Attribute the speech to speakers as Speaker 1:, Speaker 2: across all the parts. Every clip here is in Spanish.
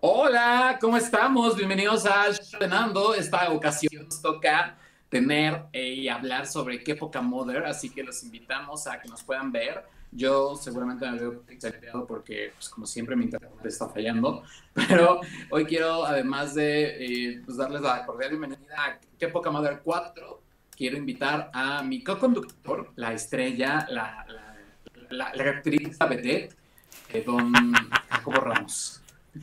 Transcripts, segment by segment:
Speaker 1: Hola, ¿cómo estamos? Bienvenidos a Fernando. Esta ocasión nos toca tener eh, y hablar sobre qué poca mother, así que los invitamos a que nos puedan ver. Yo seguramente me veo exagerado porque, pues, como siempre, mi internet está fallando, pero hoy quiero, además de eh, pues, darles la cordial bienvenida a qué poca mother 4, quiero invitar a mi co-conductor, la estrella, la, la, la, actriz, eh, don Jacobo Ramos.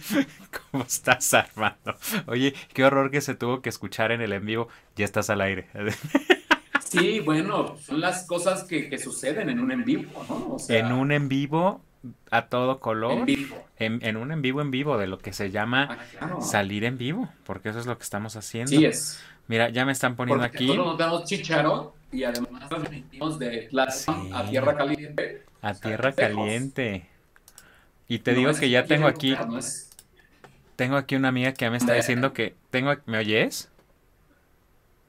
Speaker 2: ¿Cómo estás, Armando? Oye, qué horror que se tuvo que escuchar en el en vivo. Ya estás al aire.
Speaker 1: Sí, bueno, son las cosas que, que suceden en un en vivo, ¿no? O sea,
Speaker 2: en un en vivo a todo color.
Speaker 1: en vivo.
Speaker 2: En, en un en vivo en vivo, de lo que se llama
Speaker 1: Ah, claro.
Speaker 2: salir en vivo, porque eso es lo que estamos haciendo.
Speaker 1: Sí es.
Speaker 2: Mira, ya me están poniendo
Speaker 1: Porque
Speaker 2: aquí
Speaker 1: todos nos damos chicharo y además transmitimos de
Speaker 2: Sí.
Speaker 1: a Tierra Caliente.
Speaker 2: a tierra caliente. Y te
Speaker 1: No
Speaker 2: digo que ya tengo aquí, tengo aquí una amiga que ya me está diciendo que tengo, ¿me oyes?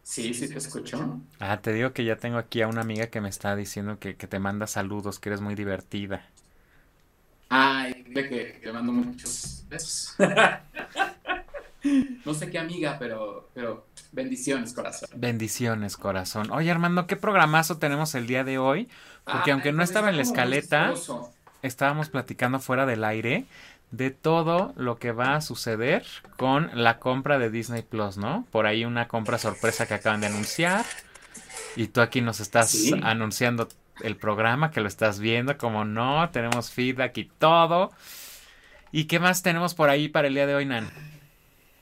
Speaker 1: Sí, sí te escucho.
Speaker 2: Ah, te digo que ya tengo aquí a una amiga que me está diciendo que, que te manda saludos, que eres muy divertida.
Speaker 1: Ay, dile que le mando muchos besos. No sé qué amiga, pero, pero bendiciones, corazón.
Speaker 2: Bendiciones, corazón. Oye, Armando, ¿qué programazo tenemos el día de hoy? Porque aunque no
Speaker 1: pues
Speaker 2: estaba en la escaleta. Estábamos platicando fuera del aire de todo lo que va a suceder con la compra de Disney Plus, ¿no? Por ahí una compra sorpresa que acaban de anunciar. Y tú aquí nos estás
Speaker 1: Sí.
Speaker 2: anunciando el programa, que lo estás viendo, como no, tenemos feedback y todo. ¿Y qué más tenemos por ahí para el día de hoy, Nan?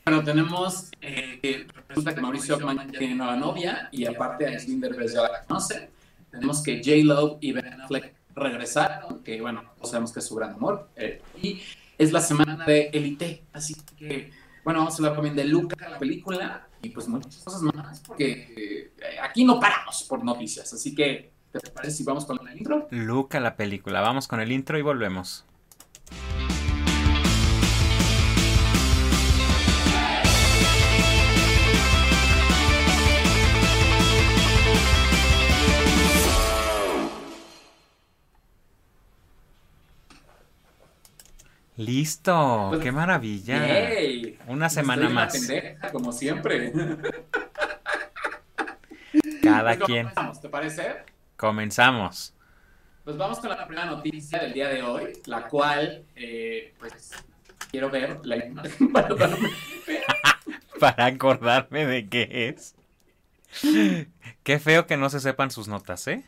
Speaker 1: Bueno, tenemos eh, que resulta que Mauricio Ockman tiene nueva novia y aparte a Slinder ya la conoce. Tenemos que J-Lo y Ben Affleck regresaron, que bueno, sabemos que es su gran amor. eh, y es la semana de Elite, así que bueno, vamos a hablar también de Luca, la película, y pues muchas cosas más, porque eh, aquí no paramos por noticias. Así que, ¿te parece si vamos con el intro?
Speaker 2: Luca, la película. Vamos con el intro y volvemos. Listo,
Speaker 1: Pues,
Speaker 2: qué maravilla.
Speaker 1: ¡Yay!
Speaker 2: Una semana
Speaker 1: Estoy una
Speaker 2: más.
Speaker 1: pendeja, como siempre.
Speaker 2: Cada
Speaker 1: Pues,
Speaker 2: quien.
Speaker 1: comenzamos, ¿Te parece?
Speaker 2: Comenzamos.
Speaker 1: Pues vamos con la primera noticia del día de hoy, la cual, eh, pues, quiero ver la imagen para
Speaker 2: Para acordarme de qué es. Qué feo que no se sepan sus notas, ¿eh?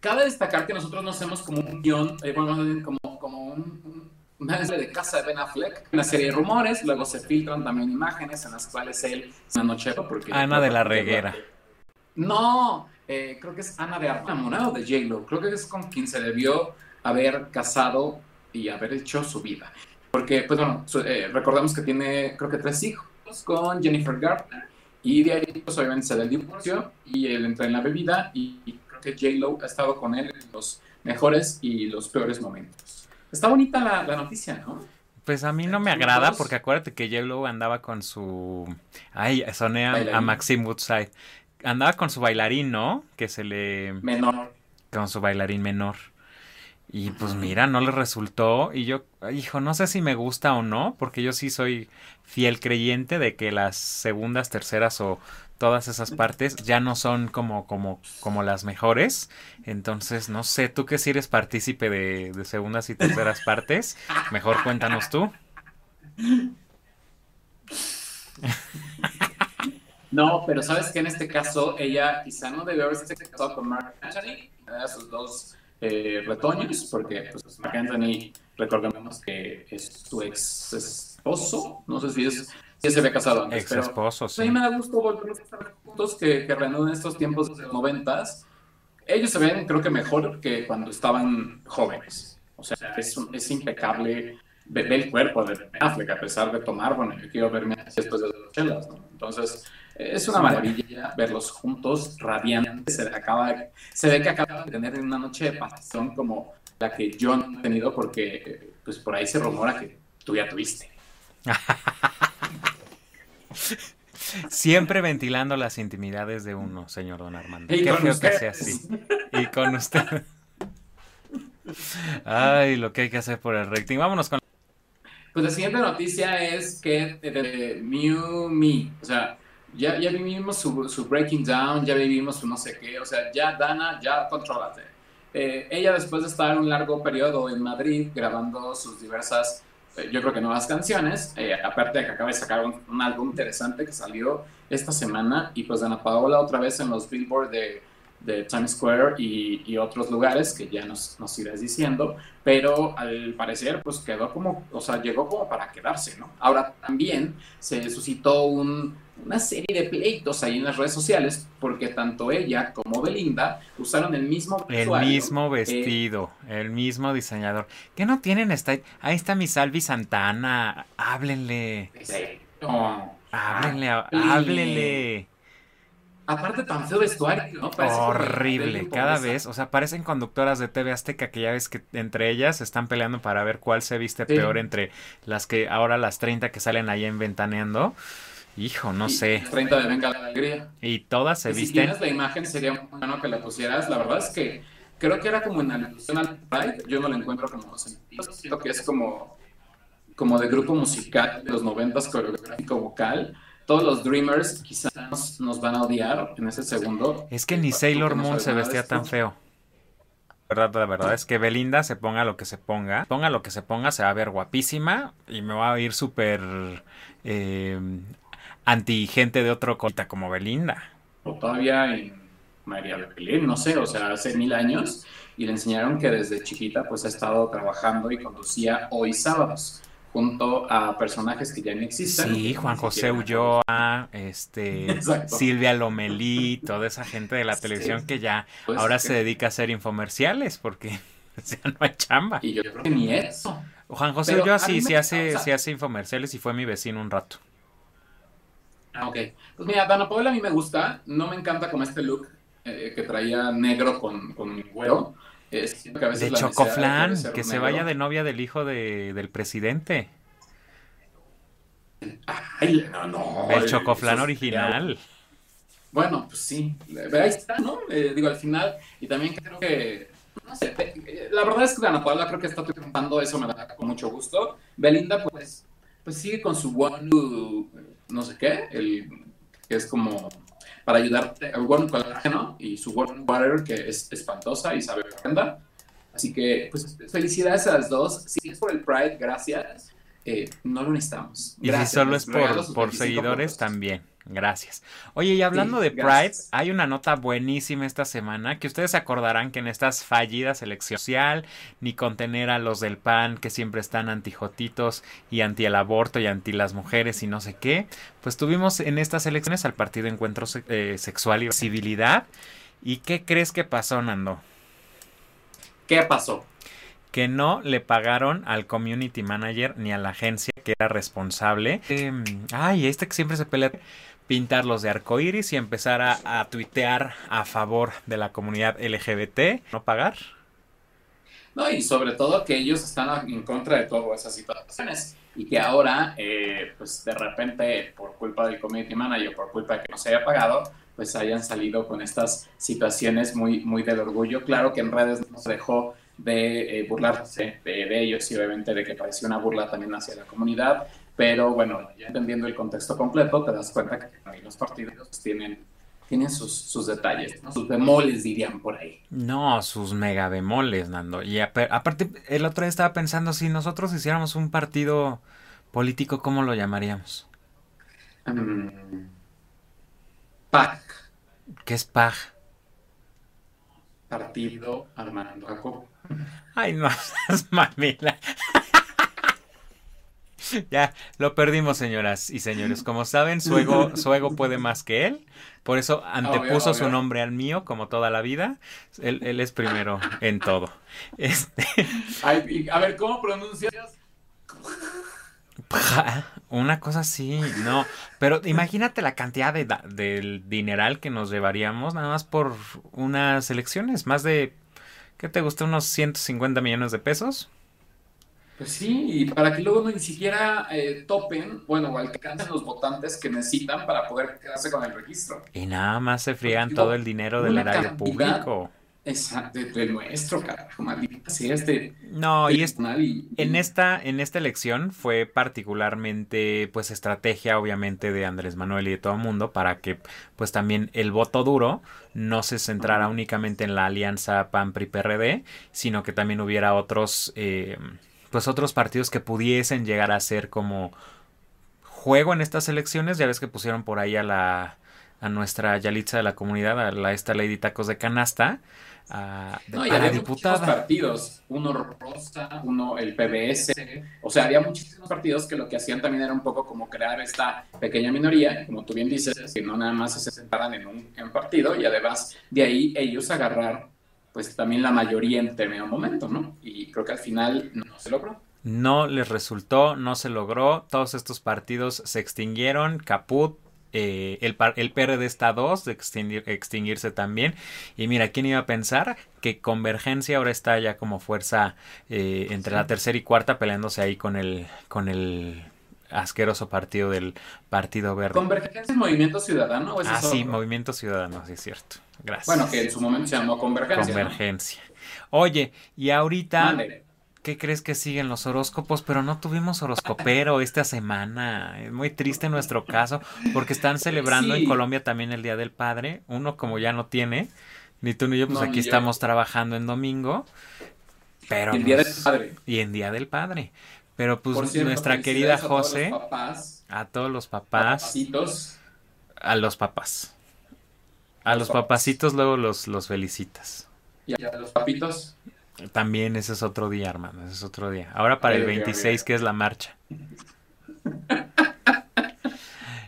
Speaker 1: Cabe destacar que nosotros no hacemos como un guion, eh, bueno, como, como un, un- una serie de casa de Ben Affleck, una serie de rumores, luego se filtran también imágenes en las cuales él es una nochero porque...
Speaker 2: Ana de la Reguera.
Speaker 1: No, eh, creo que es Ana de Armas, enamorado de J-Lo. Creo que es con quien se debió haber casado y haber hecho su vida. Porque, pues bueno, eh, recordamos que tiene, creo que tres hijos con Jennifer Garner. Y de ahí, pues obviamente se da el divorcio y él entra en la bebida. Y, y creo que J-Lo ha estado con él en los mejores y los peores momentos. Está bonita la, la noticia, ¿no?
Speaker 2: Pues a mí no me agrada porque acuérdate que J-Lo andaba con su... Ay, soné a, a Maxim Woodside. Andaba con su bailarín, ¿no? Que se le...
Speaker 1: Menor.
Speaker 2: Con su bailarín menor. Y pues mira, no le resultó. Y yo, hijo, no sé si me gusta o no, porque yo sí soy fiel creyente de que las segundas, terceras o todas esas partes ya no son como, como, como las mejores. Entonces, no sé, tú que si eres partícipe de, de segundas y terceras partes, mejor cuéntanos tú.
Speaker 1: No, pero sabes que en este caso ella quizá no debió haberse casado con Mark Anthony, a sus dos eh, retoños, porque pues, Mark Anthony, recordemos que es su ex esposo, no sé si es si se había casado antes,
Speaker 2: Ex esposo,
Speaker 1: pues, a mí
Speaker 2: sí.
Speaker 1: me da gusto volverlos a estar juntos, que, que reanuden estos tiempos de los noventas. Ellos se ven, creo que mejor que cuando estaban jóvenes. O sea, es, es impecable. Ve, ve el cuerpo de Ben Affleck, a pesar de tomar, bueno, yo quiero verme después de los chelas, ¿no? Entonces, es una maravilla verlos juntos, radiantes. Se, acaba, se ve que acaban de tener una noche de pasión como la que yo no he tenido, porque pues por ahí se rumora que tú ya tuviste.
Speaker 2: Siempre ventilando las intimidades de uno, señor Don Armando.
Speaker 1: Y
Speaker 2: Qué feo que sea así. Y con usted. Ay, lo que hay que hacer por el rating. Vámonos con...
Speaker 1: Pues la siguiente noticia es que de, de Mew Me, o sea, ya, ya vivimos su, su breaking down, ya vivimos su no sé qué, o sea, ya Dana, ya controlate. Eh, ella después de estar un largo periodo en Madrid grabando sus diversas, yo creo que nuevas canciones, eh, aparte de que acaba de sacar un, un álbum interesante que salió esta semana y pues Dana Paola otra vez en los Billboard de, de Times Square y, y otros lugares que ya nos, nos irás diciendo, pero al parecer pues quedó como, o sea, llegó como para quedarse, ¿no? Ahora también se suscitó un, una serie de pleitos ahí en las redes sociales porque tanto ella como Belinda usaron el mismo
Speaker 2: El mismo
Speaker 1: Eh,
Speaker 2: vestido, el mismo diseñador. ¿Qué no tienen? Está... Ahí está mi Salvi Santana. Háblenle. Háblenle.
Speaker 1: Ah,
Speaker 2: Háblenle.
Speaker 1: Aparte tan feo vestuario, ¿no? Parece
Speaker 2: Horrible, cada vez, o sea, parecen conductoras de TV Azteca que ya ves que entre ellas están peleando para ver cuál se viste
Speaker 1: Sí.
Speaker 2: peor entre las que ahora las 30 que salen ahí en Ventaneando. Hijo, no
Speaker 1: y
Speaker 2: sé.
Speaker 1: 30 de Venga la Alegría.
Speaker 2: Y todas se
Speaker 1: Y si
Speaker 2: visten.
Speaker 1: tienes la imagen, sería bueno que la pusieras. La verdad es que creo que era como en alusión al Pride. Yo no lo encuentro como sentido. Siento que es como, como de grupo musical de los noventas, coreográfico vocal. Todos los Dreamers quizás nos, nos van a odiar en ese segundo.
Speaker 2: Es que ni Sailor Moon se vestía tan feo. La verdad, la verdad es que Belinda se ponga lo que se ponga, ponga lo que se ponga, se va a ver guapísima y me va a ir súper eh, anti gente de otro colita como Belinda.
Speaker 1: o todavía en María Belén, no sé, o sea, hace mil años, y le enseñaron que desde chiquita pues ha estado trabajando y conducía hoy sábados junto a personajes que ya no existen.
Speaker 2: Sí, Juan José Ulloa, este,
Speaker 1: Exacto.
Speaker 2: Silvia Lomelí, toda esa gente de la
Speaker 1: Sí.
Speaker 2: televisión que ya
Speaker 1: Pues,
Speaker 2: ahora
Speaker 1: que-
Speaker 2: se dedica a hacer infomerciales porque ya no hay chamba.
Speaker 1: Y yo creo que ni eso.
Speaker 2: Juan José
Speaker 1: Pero
Speaker 2: Ulloa sí, sí
Speaker 1: me-
Speaker 2: hace,
Speaker 1: o sea-
Speaker 2: sí hace infomerciales y fue mi vecino un rato.
Speaker 1: Ah, ok. Pues mira, Dana Paola a mí me gusta, no me encanta como este look eh, que traía negro con, con güero. Eh, siento que a veces
Speaker 2: De Chocoflan, que se
Speaker 1: negro-
Speaker 2: vaya de novia del hijo de, del presidente.
Speaker 1: Ay, no, no.
Speaker 2: El
Speaker 1: eh,
Speaker 2: Chocoflan original.
Speaker 1: Bueno, pues sí, ahí está, ¿no? Eh, digo, al final, y también creo que, no sé, eh, la verdad es que Ana Paula creo que está triunfando, eso me da con mucho gusto. Belinda, pues, pues sigue con su One, no sé qué, el que es como para ayudarte, One Colágeno y su One Water, que es espantosa y sabe horrenda. Así que, pues, felicidades a las dos. Si es por el Pride, gracias. Eh, no lo necesitamos.
Speaker 2: Y si solo es por,
Speaker 1: sus
Speaker 2: por
Speaker 1: 25
Speaker 2: seguidores,
Speaker 1: puntos.
Speaker 2: también. Gracias. Oye, y hablando
Speaker 1: Sí,
Speaker 2: de Pride,
Speaker 1: gracias.
Speaker 2: hay una nota buenísima esta semana que ustedes se acordarán que en estas fallidas elecciones social, ni contener a los del PAN que siempre están antijotitos y anti el aborto y anti las mujeres y no sé qué, pues tuvimos en estas elecciones al partido Encuentro Se- eh, Sexual y Civilidad. ¿Y qué crees que pasó, Nando?
Speaker 1: ¿Qué pasó?
Speaker 2: que no le pagaron al community manager ni a la agencia que era responsable. Em, ay, este que siempre se pelea pintarlos de arcoíris y empezar a, a tuitear a favor de la comunidad LGBT. ¿No pagar?
Speaker 1: No, y sobre todo que ellos están en contra de todas esas situaciones y que ahora, eh, pues de repente, por culpa del community manager, por culpa de que no se haya pagado, pues hayan salido con estas situaciones muy, muy del orgullo. Claro que en redes no se dejó de eh, burlarse de, de ellos y obviamente de que parecía una burla también hacia la comunidad, pero bueno, ya entendiendo el contexto completo, te das cuenta que también los partidos tienen, tienen sus, sus detalles, ¿no? sus bemoles dirían por ahí.
Speaker 2: No, sus mega bemoles, Nando. Y aparte, el otro día estaba pensando, si nosotros hiciéramos un partido político, ¿cómo lo llamaríamos?
Speaker 1: Mm. PAC,
Speaker 2: ¿Qué es PAG?
Speaker 1: Partido Armando Jacob.
Speaker 2: Ay, no mamila. Ya, lo perdimos, señoras y señores. Como saben, su ego, su ego puede más que él. Por eso antepuso
Speaker 1: Obvio,
Speaker 2: su nombre al mío, como toda la vida. Él, él es primero en todo. Este,
Speaker 1: Ay, a ver, ¿cómo pronuncias?
Speaker 2: una cosa así, no. Pero imagínate la cantidad de del dineral que nos llevaríamos nada más por unas elecciones. Más de, ¿qué te gusta? Unos 150 millones de pesos.
Speaker 1: Pues sí, y para que luego ni siquiera eh, topen, bueno, alcancen los votantes que necesitan para poder quedarse con el registro.
Speaker 2: Y nada más se friegan
Speaker 1: Digo,
Speaker 2: todo el dinero del erario
Speaker 1: cantidad
Speaker 2: público.
Speaker 1: Exacto, de, nuestro, carajo, maldita sea este.
Speaker 2: No, y es,
Speaker 1: y-
Speaker 2: en esta, en esta elección fue particularmente, pues, estrategia, obviamente, de Andrés Manuel y de todo el mundo para que, pues, también el voto duro no se centrara únicamente en la alianza PAN-PRI-PRD, sino que también hubiera otros, eh, pues, otros partidos que pudiesen llegar a ser como juego en estas elecciones. Ya ves que pusieron por ahí a la a nuestra Yalitza de la comunidad, a la esta Lady Tacos de Canasta, a,
Speaker 1: No, y
Speaker 2: para
Speaker 1: había muchísimos
Speaker 2: diputada.
Speaker 1: partidos, uno Rosa, uno el PBS, o sea, había muchísimos partidos que lo que hacían también era un poco como crear esta pequeña minoría, como tú bien dices, que no nada más se sentaran en un en partido y además de ahí ellos agarrar pues también la mayoría en determinado momento, ¿no? Y creo que al final no se logró.
Speaker 2: No les resultó, no se logró. Todos estos partidos se extinguieron. Caput, eh, el, el PRD está a dos de extinguir- extinguirse también. Y mira, ¿quién iba a pensar que Convergencia ahora está ya como fuerza eh, entre la tercera y cuarta peleándose ahí con el, con el asqueroso partido del Partido Verde.
Speaker 1: ¿Convergencia es Movimiento Ciudadano? ¿o ese
Speaker 2: Ah,
Speaker 1: es
Speaker 2: sí? Movimiento Ciudadano, sí es cierto. Gracias.
Speaker 1: Bueno, que en su momento se llamó Convergencia. ¿no?
Speaker 2: Convergencia. Oye, y ahorita. ¿Qué crees que siguen los horóscopos? Pero no tuvimos horoscopero esta semana. Es muy triste nuestro caso, porque están celebrando
Speaker 1: Sí.
Speaker 2: en Colombia también el Día del Padre. Uno como ya no tiene, ni tú ni yo, pues
Speaker 1: No,
Speaker 2: aquí
Speaker 1: yo.
Speaker 2: estamos trabajando en domingo. Pero
Speaker 1: Y el Día
Speaker 2: nos-
Speaker 1: del Padre.
Speaker 2: Y en Día del Padre. Pero pues
Speaker 1: cierto,
Speaker 2: nuestra querida
Speaker 1: a todos
Speaker 2: José,
Speaker 1: los papás,
Speaker 2: a todos los papás,
Speaker 1: papacitos.
Speaker 2: a los papás. A los
Speaker 1: papás.
Speaker 2: papacitos luego los, los felicitas.
Speaker 1: y a los papitos.
Speaker 2: También ese es otro día, hermano, ese es otro día. Ahora para el
Speaker 1: Ok, ok,
Speaker 2: 26,
Speaker 1: ok.
Speaker 2: que es la marcha.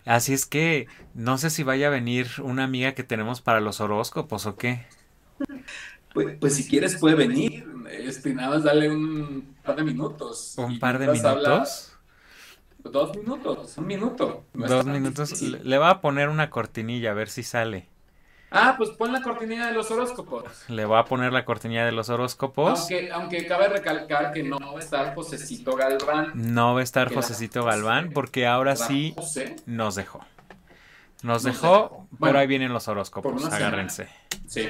Speaker 2: Así es que no sé si vaya a venir una amiga que tenemos para los horóscopos o qué.
Speaker 1: Pues, pues si quieres puede venir. Este, nada más dale un par de minutos.
Speaker 2: ¿Un par de minutos?
Speaker 1: Dos minutos, un minuto. No
Speaker 2: Dos minutos.
Speaker 1: difícil.
Speaker 2: Le, le voy a poner una cortinilla a ver si sale.
Speaker 1: Ah, pues pon la cortinilla de los horóscopos.
Speaker 2: Le voy a poner la cortinilla de los horóscopos.
Speaker 1: Aunque, aunque cabe recalcar que no va a estar Josecito Galván.
Speaker 2: No va a estar Josecito Galván porque ahora
Speaker 1: ¿verdad,
Speaker 2: sí
Speaker 1: José?
Speaker 2: nos dejó. Nos
Speaker 1: Nos
Speaker 2: dejó,
Speaker 1: dejó.
Speaker 2: pero
Speaker 1: Bueno,
Speaker 2: ahí vienen los horóscopos,
Speaker 1: semana.
Speaker 2: agárrense.
Speaker 1: Sí.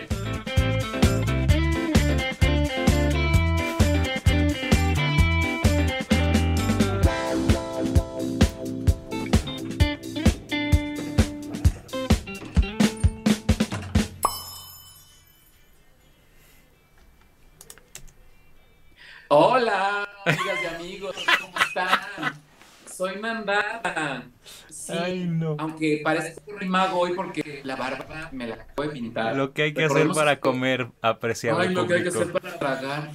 Speaker 1: Hola, amigas y amigos, ¿cómo están? Soy Mandada. Sí,
Speaker 2: Ay, no.
Speaker 1: aunque parece que soy mago hoy porque la barba me la acabo de pintar.
Speaker 2: Lo que hay que hacer para
Speaker 1: que-
Speaker 2: comer, apreciable
Speaker 1: Ay, lo que hay que hacer para tragar.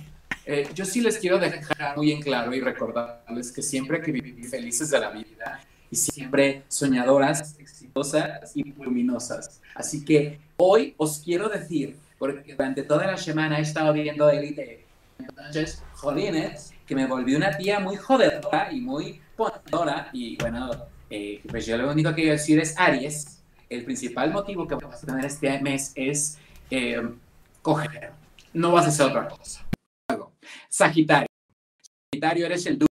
Speaker 1: Eh, yo sí les quiero dejar muy en claro y recordarles que siempre hay que vivir felices de la vida y siempre soñadoras, exitosas y luminosas. Así que hoy os quiero decir, porque durante toda la semana he estado viendo Elite, entonces, jolines, que me volví una tía muy jodedora y muy ponedora y bueno, eh, pues yo lo único que quiero decir es Aries, el principal motivo que vas a tener este mes es eh, coger, no vas a hacer otra cosa. Luego, Sagitario. Sagitario eres el duro,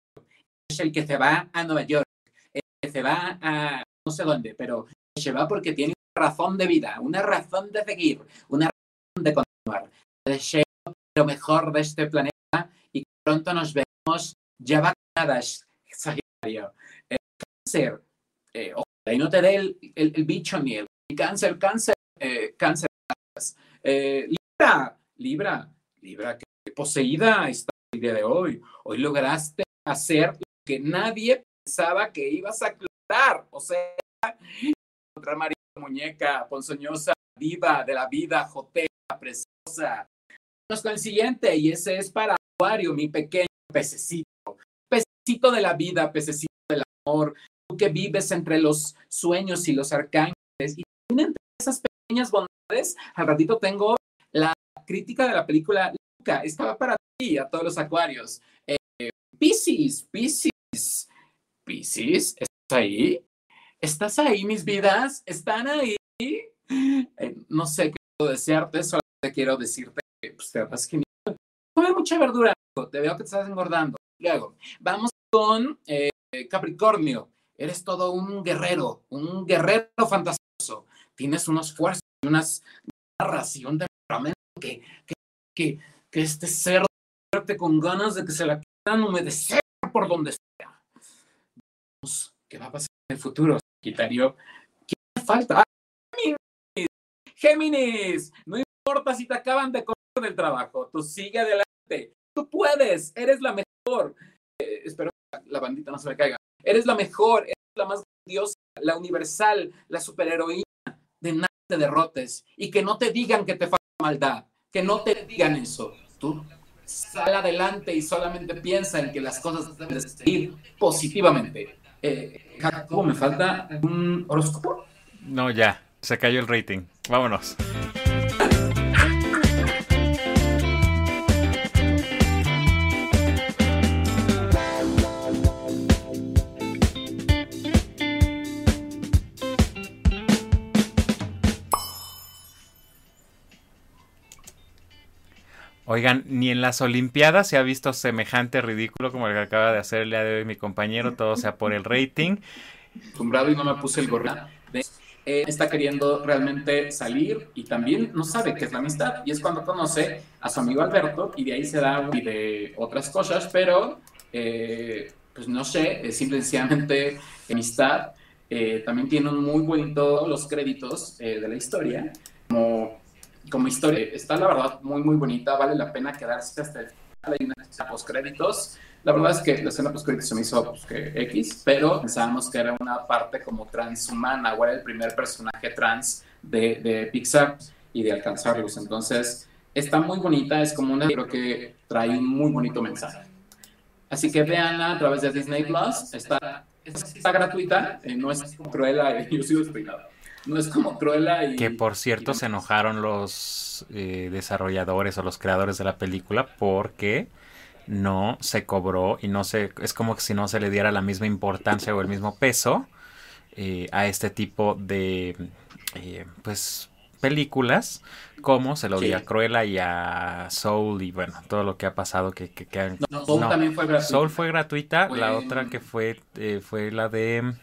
Speaker 1: eres el que se va a Nueva York, el que se va a no sé dónde, pero se va porque tiene una razón de vida, una razón de seguir, una razón de continuar. Deseo lo mejor de este planeta y pronto nos vemos ya vacunadas, Sagitario. Eh, cáncer, eh, y no te dé el, el- el bicho ni el cáncer, cáncer, eh, cáncer. Eh, Libra, Libra, Libra, que poseída está el día de hoy. Hoy lograste hacer lo que nadie pensaba que ibas a lograr. O sea, otra María Muñeca, ponzoñosa, diva de la vida, jotea, preciosa. Con el siguiente, y ese es para Acuario, mi pequeño pececito. Pececito de la vida, pececito del amor. Tú que vives entre los sueños y los arcángeles. Y entre esas pequeñas bondades, al ratito tengo la crítica de la película Luca. Estaba para ti, a todos los acuarios. Eh, Piscis, Piscis, Piscis, ¿estás ahí? ¿Estás ahí, mis vidas? ¿Están ahí? Eh, no sé qué puedo desearte, solamente quiero decirte pues, te vas genial. Come mucha verdura, te veo que te estás engordando. Luego, vamos con eh, Capricornio. Eres todo un guerrero, un guerrero fantasioso. Tienes unos fuerzas y unas garras y un temperamento que, que, que, que este cerdo con ganas de que se la quieran humedecer por donde sea. Vamos, ¿Qué va a pasar en el futuro, Sagitario? ¿Quién falta? ¡Ah, Géminis! Géminis, no importa si te acaban de correr del trabajo, tú sigue adelante. Tú puedes, eres la mejor. Eh, espero que la bandita no se me caiga. Eres la mejor, eres la más grandiosa, la universal, la superheroína. De nada te derrotes y que no te digan que te falta maldad, que no te digan eso. Tú sal adelante y solamente piensa en que las cosas deben de seguir positivamente. Eh, ¿me falta un horóscopo?
Speaker 2: No, ya, se cayó el rating. Vámonos. Oigan, ni en las Olimpiadas se ha visto semejante ridículo como el que acaba de hacer el día de hoy mi compañero, todo sea por el rating.
Speaker 1: Acostumbrado y no me puse el gorro. Eh, está queriendo realmente salir y también no sabe qué es la amistad. Y es cuando conoce a su amigo Alberto y de ahí se da y de otras cosas, pero eh, pues no sé, es simplemente amistad. Eh, también tiene un muy bonito los créditos de la historia como como historia está la verdad muy muy bonita, vale la pena quedarse hasta el final, hay una escena post créditos. La verdad es que la escena post créditos se me hizo pues, que X, pero pensábamos que era una parte como transhumana, o era el primer personaje trans de, de Pixar y de alcanzarlos. Entonces, está muy bonita, es como una, creo que trae un muy bonito mensaje. Así que véanla a través de Disney Plus, está, está gratuita, eh, no es cruela, yo sigo despeinado no es como Cruella y...
Speaker 2: Que por cierto se enojaron los eh, desarrolladores o los creadores de la película porque no se cobró y no se... Es como que si no se le diera la misma importancia o el mismo peso eh, a este tipo de... Eh, pues películas como se lo di a Cruella y a Soul y bueno, todo lo que ha pasado que, que,
Speaker 1: no, Soul también fue gratuita.
Speaker 2: Soul fue gratuita, la otra que fue fue la de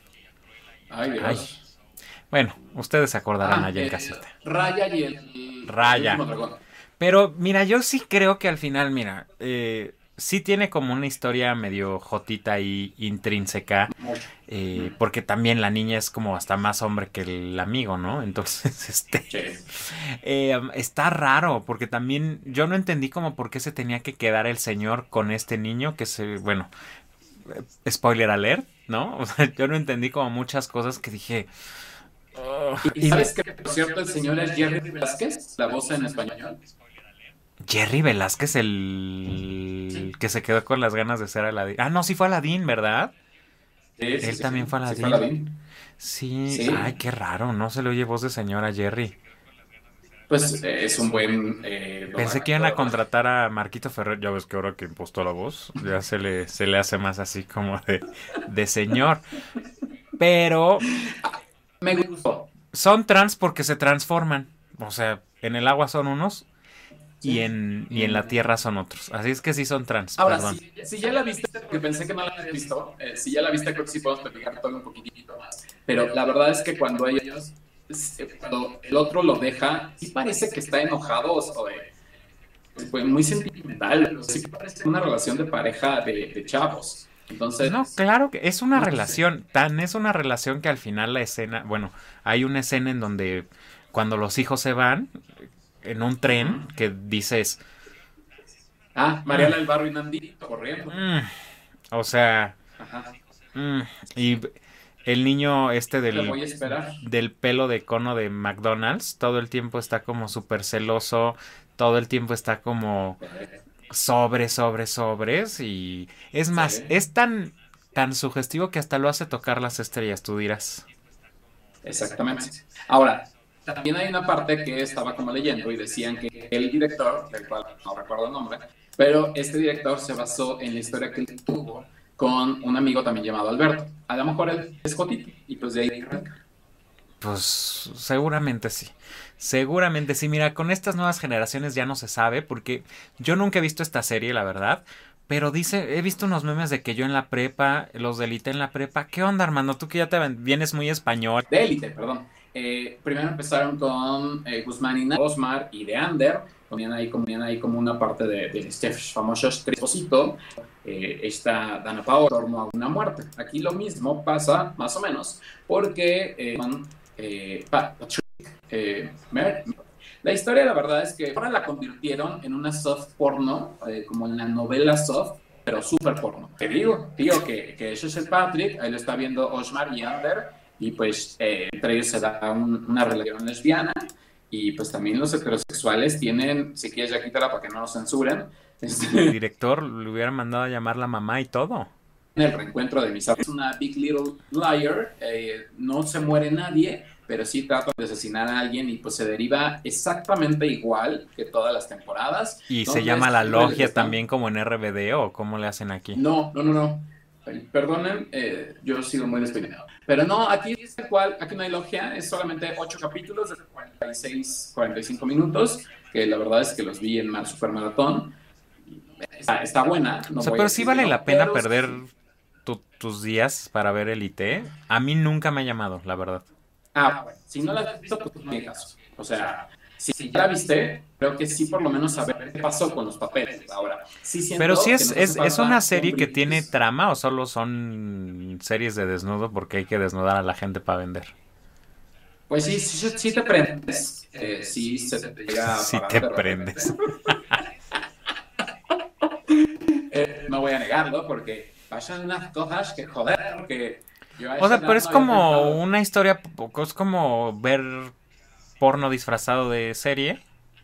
Speaker 1: Ay, Dios.
Speaker 2: Bueno, ustedes se acordarán ah, allá en
Speaker 1: eh,
Speaker 2: casita.
Speaker 1: Raya y el...
Speaker 2: Raya. Pero mira, yo sí creo que al final, mira, eh, sí tiene como una historia medio jotita y intrínseca. Eh, porque también la niña es como hasta más hombre que el amigo, ¿no? Entonces, este... está raro, porque también yo no entendí como por qué se tenía que quedar el señor con este niño que se... Bueno, spoiler alert, ¿no? O sea, yo no entendí como muchas cosas que dije
Speaker 1: ¿Y sabes que, por cierto, el señor es Jerry Velázquez, la voz en español?
Speaker 2: Jerry Velázquez, el que se quedó con las ganas de ser Aladín. Ah, no, sí fue Aladín, ¿verdad?
Speaker 1: Sí,
Speaker 2: Él también fue Aladín. Sí, ay, qué raro, no se le oye voz de señora Jerry.
Speaker 1: Pues eh, es un buen. Eh,
Speaker 2: Pensé que iban a contratar a Marquito Ferrer. Ya ves que ahora que impostó la voz, ya se le, se le hace más así como de, de señor. Pero
Speaker 1: me gustó.
Speaker 2: Son trans porque se transforman. O sea, en el agua son unos y en, y en la tierra son otros. Así es que sí son trans.
Speaker 1: Ahora, si, ya la viste, porque pensé que no la habías visto, eh, si ya la viste, creo que sí podemos platicar todo un poquitito más. Pero la verdad es que cuando ellos, eh, cuando el otro lo deja, sí parece que está enojado o pues, muy sentimental. Sí parece una relación de pareja de, de chavos. Entonces,
Speaker 2: no, claro que es una relación, tan es una relación que al final la escena, bueno, hay una escena en donde cuando los hijos se van en un tren que dices
Speaker 1: Ah, Mariana del Barrio y Nandito corriendo. Mm,
Speaker 2: o sea, mm, y el niño este del, del pelo de cono de McDonald's todo el tiempo está como súper celoso, todo el tiempo está como sobre, sobre, sobres y es más, es tan, tan sugestivo que hasta lo hace tocar las estrellas, tú dirás.
Speaker 1: Exactamente. Ahora, también hay una parte que estaba como leyendo y decían que el director, del cual no recuerdo el nombre, pero este director se basó en la historia que él tuvo con un amigo también llamado Alberto. A lo mejor él es Jotito y pues de ahí
Speaker 2: Pues seguramente sí. Seguramente sí, mira, con estas nuevas generaciones ya no se sabe, porque yo nunca he visto esta serie, la verdad. Pero dice, he visto unos memes de que yo en la prepa, los de en la prepa. ¿Qué onda, Armando? Tú que ya te vienes muy español.
Speaker 1: De élite, perdón. Eh, primero empezaron con eh, Guzmán y Osmar y de Ander. Ponían ahí, ponían ahí como una parte de, de este famoso Trisposito. Eh, esta Dana Paola torno a una muerte. Aquí lo mismo pasa, más o menos, porque eh, eh, eh, la historia, la verdad es que ahora la convirtieron en una soft porno, eh, como en la novela soft, pero súper porno. Te digo, tío, que, que eso es el Patrick, ahí lo está viendo Osmar y Ander, y pues eh, entre ellos se da una relación lesbiana, y pues también los heterosexuales tienen, si quieres ya quítala para que no nos censuren.
Speaker 2: Este, el director le hubiera mandado a llamar la mamá y todo.
Speaker 1: En el reencuentro de mis Es una Big Little Liar, no se muere nadie, pero sí trata de asesinar a alguien y pues se deriva exactamente igual que todas las temporadas.
Speaker 2: ¿Y se llama la logia también como en RBD o cómo le hacen aquí?
Speaker 1: No, no, no, no. Perdonen, eh, yo sigo muy despeinado. Pero no, aquí es cual, aquí no hay logia, es solamente ocho capítulos de 46, 45 minutos que la verdad es que los vi en Mar Super Maratón. Está, está buena. No
Speaker 2: o sea, pero sí vale
Speaker 1: no,
Speaker 2: la pena perder tu- tus días para ver el IT. A mí nunca me ha llamado, la verdad.
Speaker 1: Ah, bueno, si no la has visto, pues no hay caso. O sea, si si ya la viste, creo que sí por lo menos saber qué pasó con los papeles. Ahora, sí siento
Speaker 2: Pero sí
Speaker 1: que
Speaker 2: es, es, es una
Speaker 1: un
Speaker 2: serie que tiene trama o solo son series de desnudo porque hay que desnudar a la gente para vender.
Speaker 1: Pues sí, sí, sí te prendes. Eh, sí se te llega a
Speaker 2: Sí
Speaker 1: parar
Speaker 2: te
Speaker 1: de repente.
Speaker 2: prendes.
Speaker 1: Eh, no voy a negarlo porque pasan unas cosas que joder, a
Speaker 2: O sea, pero es como una historia, es como ver porno disfrazado de serie.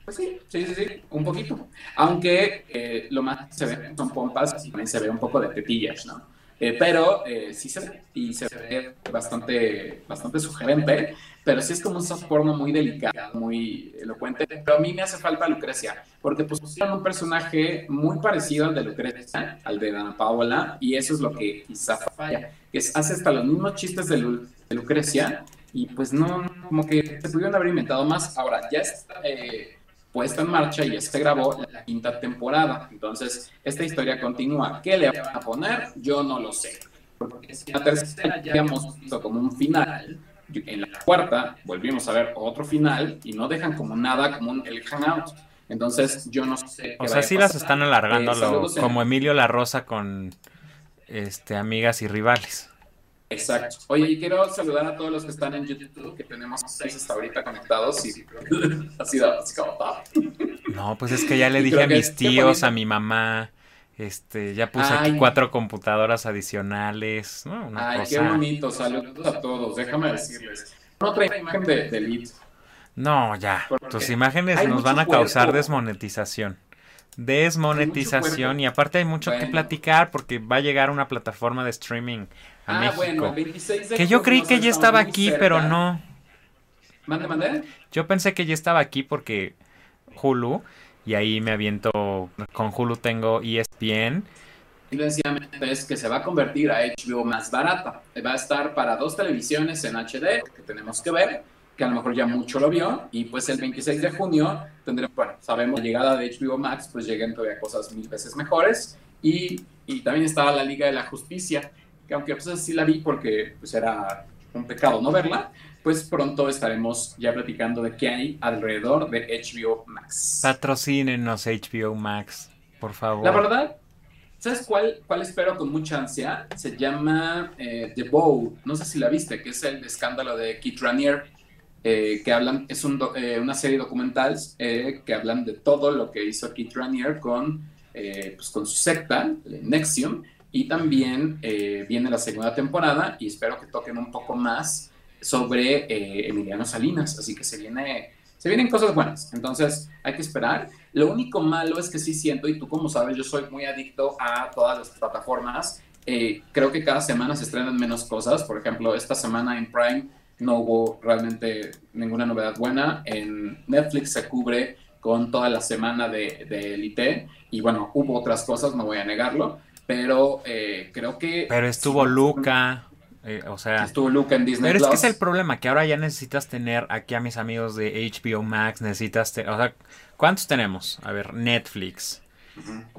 Speaker 1: Pues sí, sí, sí, sí, un poquito. Aunque eh, lo más que se ve son pompas y también se ve un poco de tetillas, ¿no? Eh, pero eh, sí se ve y se ve bastante, bastante sugerente, pero sí es como un soft porno muy delicado, muy elocuente. Pero a mí me hace falta Lucrecia, porque pues pusieron un personaje muy parecido al de Lucrecia, al de Dana Paola, y eso es lo que quizá falla, que es, hace hasta los mismos chistes de, Lu- de Lucrecia, y pues no, como que se pudieron haber inventado más. Ahora, ya está eh, puesta en marcha y ya se grabó la quinta temporada. Entonces, esta historia continúa. ¿Qué le van a poner? Yo no lo sé. Porque si la tercera ya hemos visto como un final, en la cuarta volvimos a ver otro final y no dejan como nada como un, el hangout. Entonces, yo no sé.
Speaker 2: O sea, sí las están alargando
Speaker 1: Eh,
Speaker 2: lo- como Emilio La Rosa con este amigas y rivales.
Speaker 1: Exacto. Oye, y quiero saludar a todos los que están en YouTube, que tenemos seis hasta ahorita conectados y ha sido así como top.
Speaker 2: No, pues es que ya le dije a mis tíos, a mi mamá, este, ya puse aquí cuatro computadoras adicionales, ¿no? Una
Speaker 1: Ay, qué
Speaker 2: cosa.
Speaker 1: bonito. Saludos a todos. Déjame decirles. Otra imagen de, de Elite.
Speaker 2: No, ya. Tus imágenes nos van a causar
Speaker 1: cuerpo.
Speaker 2: desmonetización. Desmonetización. Y aparte hay mucho que platicar porque va a llegar una plataforma de streaming a
Speaker 1: Ah,
Speaker 2: México.
Speaker 1: bueno, el 26 de
Speaker 2: que yo creí que ya estaba aquí,
Speaker 1: cerca.
Speaker 2: pero no.
Speaker 1: Mande, mande.
Speaker 2: Yo pensé que ya estaba aquí porque Hulu, y ahí me aviento, con Hulu tengo ESPN,
Speaker 1: Y sencillamente es que se va a convertir a HBO más barata. Va a estar para dos televisiones en HD, que tenemos que ver, que a lo mejor ya mucho lo vio. Y pues el 26 de junio tendremos, bueno, sabemos la llegada de HBO Max, pues lleguen todavía cosas mil veces mejores. Y, y también estaba la Liga de la Justicia, que aunque pues sí la vi porque pues era un pecado no verla, pues pronto estaremos ya platicando de qué hay alrededor de HBO Max.
Speaker 2: patrocínenos HBO Max, por favor.
Speaker 1: La verdad, ¿sabes cuál, cuál espero con mucha ansia? Se llama eh, The Bow. No sé si la viste, que es el escándalo de Keith Raniere, eh, que hablan, es un do- eh, una serie documental eh, que hablan de todo lo que hizo Keith Raniere con, eh, pues, con su secta, Nexium, y también viene la segunda temporada y espero que toquen un poco más sobre eh, Emiliano Salinas, así que se viene... Se vienen cosas buenas, entonces hay que esperar. Lo único malo es que sí siento, y tú como sabes, yo soy muy adicto a todas las plataformas. Eh, creo que cada semana se estrenan menos cosas. Por ejemplo, esta semana en Prime no hubo realmente ninguna novedad buena. En Netflix se cubre con toda la semana de, de Elite. Y bueno, hubo otras cosas, no voy a negarlo. Pero eh, creo que...
Speaker 2: Pero estuvo Luca, eh, o sea...
Speaker 1: Estuvo Luca en Disney
Speaker 2: Pero es que es el problema, que ahora ya necesitas tener aquí a mis amigos de HBO Max, necesitas, te- o sea, ¿cuántos tenemos? A ver, Netflix.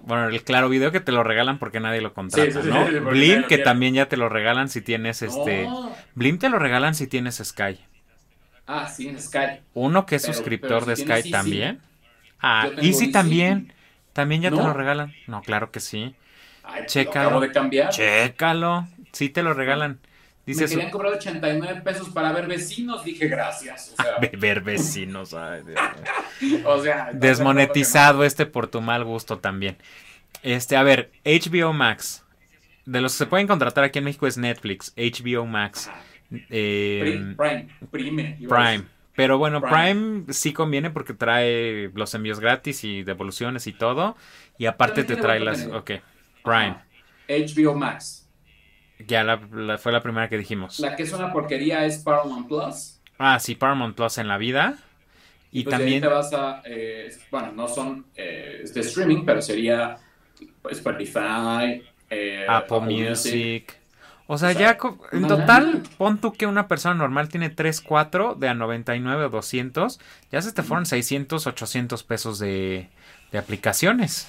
Speaker 2: Bueno, el claro video que te lo regalan porque nadie lo contrata,
Speaker 1: Sí,
Speaker 2: ¿no?
Speaker 1: sí,
Speaker 2: Blim que también ya te lo regalan si tienes este... Blim te lo regalan si tienes Sky.
Speaker 1: Ah, sí, en Sky.
Speaker 2: Uno que es
Speaker 1: Pero-
Speaker 2: suscriptor
Speaker 1: pero
Speaker 2: de Sky
Speaker 1: Easy.
Speaker 2: también. Ah, Easy
Speaker 1: Easy.
Speaker 2: también. También ya te lo regalan. No, claro que sí.
Speaker 1: Ay, pues,
Speaker 2: Chécalo.
Speaker 1: Lo acabo de cambiar.
Speaker 2: Chécalo. Sí te lo regalan.
Speaker 1: Me
Speaker 2: Dices,
Speaker 1: querían cobrar 89 pesos para ver vecinos. Dije gracias. O sea,
Speaker 2: ver vecinos. ay,
Speaker 1: o sea,
Speaker 2: Desmonetizado este por tu mal gusto también. Este, a ver, HBO Max. De los que se pueden contratar aquí en México es Netflix, HBO Max, eh,
Speaker 1: Prime, Prime.
Speaker 2: Pero bueno,
Speaker 1: Prime.
Speaker 2: Prime. sí conviene porque trae los envíos gratis y devoluciones y todo. Y aparte te trae las... Ok, Prime.
Speaker 1: Ajá. HBO Max.
Speaker 2: Ya la, la- fue la primera que dijimos.
Speaker 1: La que es una porquería es Paramount Plus.
Speaker 2: Ah, sí, Paramount Plus en la vida. Y
Speaker 1: pues
Speaker 2: también...
Speaker 1: te vas a. eh, bueno, no son eh, de streaming, pero sería Spotify, eh,
Speaker 2: Apple Music. O sea,
Speaker 1: O sea,
Speaker 2: ya en total, pon tú que una persona normal tiene 3, 4 de a 99 o 200. Ya se te fueron 600, 800 pesos de, de aplicaciones.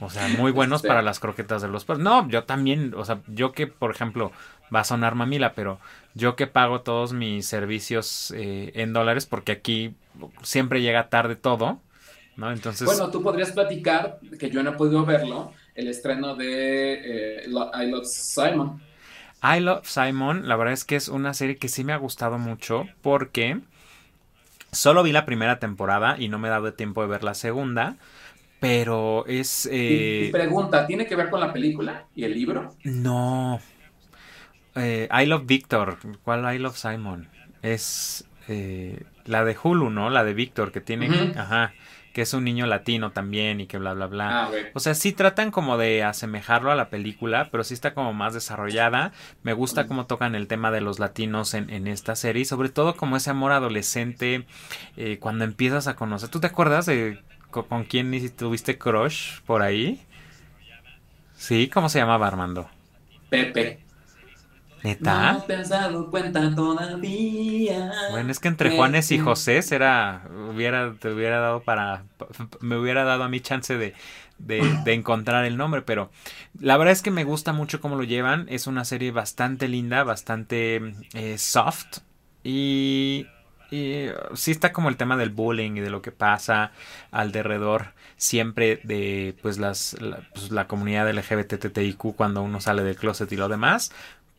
Speaker 2: O sea, muy buenos
Speaker 1: Este.
Speaker 2: para las croquetas de los perros. No, yo también, o sea, yo que, por ejemplo, va a sonar mamila, pero yo que pago todos mis servicios eh, en dólares, porque aquí siempre llega tarde todo, ¿no? Entonces,
Speaker 1: Bueno, tú podrías platicar, que yo no he podido verlo, el estreno de eh, I Love Simon.
Speaker 2: I Love Simon, la verdad es que es una serie que sí me ha gustado mucho porque solo vi la primera temporada y no me he dado tiempo de ver la segunda, pero es... Eh,
Speaker 1: y pregunta, ¿tiene que ver con la película y el libro?
Speaker 2: no. Eh, I Love Victor, ¿cuál I Love Simon? Es eh, la de Hulu, ¿no? La de Victor, que tiene... Ajá, que es un niño latino también y que bla, bla, bla.
Speaker 1: Ah.
Speaker 2: O sea, sí tratan como de asemejarlo a la película, pero sí está como más desarrollada. Me gusta cómo tocan el tema de los latinos en, en esta serie y sobre todo como ese amor adolescente eh, cuando empiezas a conocer. ¿Tú te acuerdas de con quién ni- tuviste crush por ahí? Sí, ¿cómo se llamaba Armando?
Speaker 1: Pepe.
Speaker 2: ¿Neta?
Speaker 1: No te has dado cuenta todavía.
Speaker 2: Bueno, es que entre
Speaker 1: Pepe.
Speaker 2: Juanes y José era, hubiera, te hubiera dado para, me hubiera dado a mí chance de, de, de encontrar el nombre, pero la verdad es que me gusta mucho cómo lo llevan, es una serie bastante linda, bastante eh, soft y, y sí está como el tema del bullying y de lo que pasa alrededor siempre de pues las la, pues, la comunidad LGBTTIQ cuando uno sale del closet y lo demás,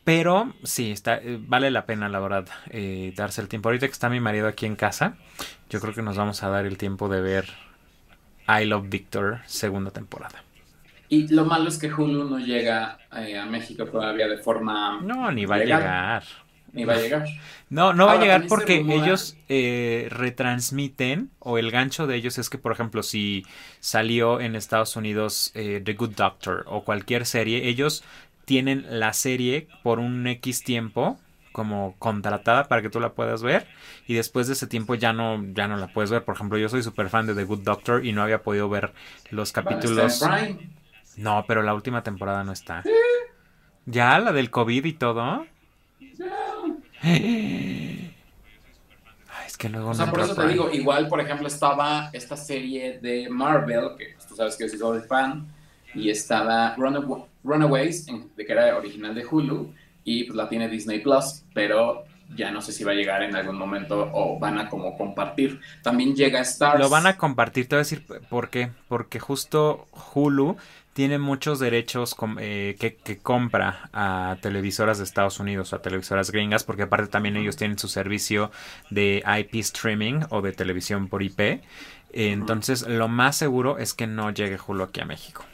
Speaker 2: pero sí, está, eh, vale la pena, la verdad, eh, darse el tiempo. Ahorita que está mi marido aquí en casa, yo creo que nos vamos a dar el tiempo de ver I Love Victor, segunda temporada.
Speaker 1: Y lo malo es que Hulu no llega eh, a México todavía de forma...
Speaker 2: No, ni va a
Speaker 1: legal.
Speaker 2: llegar.
Speaker 1: Ni va a llegar.
Speaker 2: No, no va a llegar porque
Speaker 1: rumora-
Speaker 2: ellos eh, retransmiten, o el gancho de ellos es que, por ejemplo, si salió en Estados Unidos eh, The Good Doctor o cualquier serie, ellos tienen la serie por un X tiempo como contratada para que tú la puedas ver y después de ese tiempo ya no ya no la puedes ver. Por ejemplo yo soy súper fan de The Good Doctor y no había podido ver los capítulos. No pero la última temporada no está. Ya la del COVID y todo Ay, es que luego
Speaker 1: O sea,
Speaker 2: no
Speaker 1: por eso te digo, igual, por ejemplo, estaba esta serie de Marvel, que tú sabes que yo soy fan, y estaba Runawa- Runaways, que era original de Hulu, y pues la tiene Disney Plus, pero ya no sé si va a llegar en algún momento o van a como compartir. También llega Stars.
Speaker 2: Lo van a compartir, te voy a decir por qué. Porque justo Hulu tiene muchos derechos com- eh, que, que compra a televisoras de Estados Unidos o a televisoras gringas, porque aparte también ellos tienen su servicio de IP streaming o de televisión por IP. Eh, Entonces, lo más seguro es que no llegue Hulu aquí a México.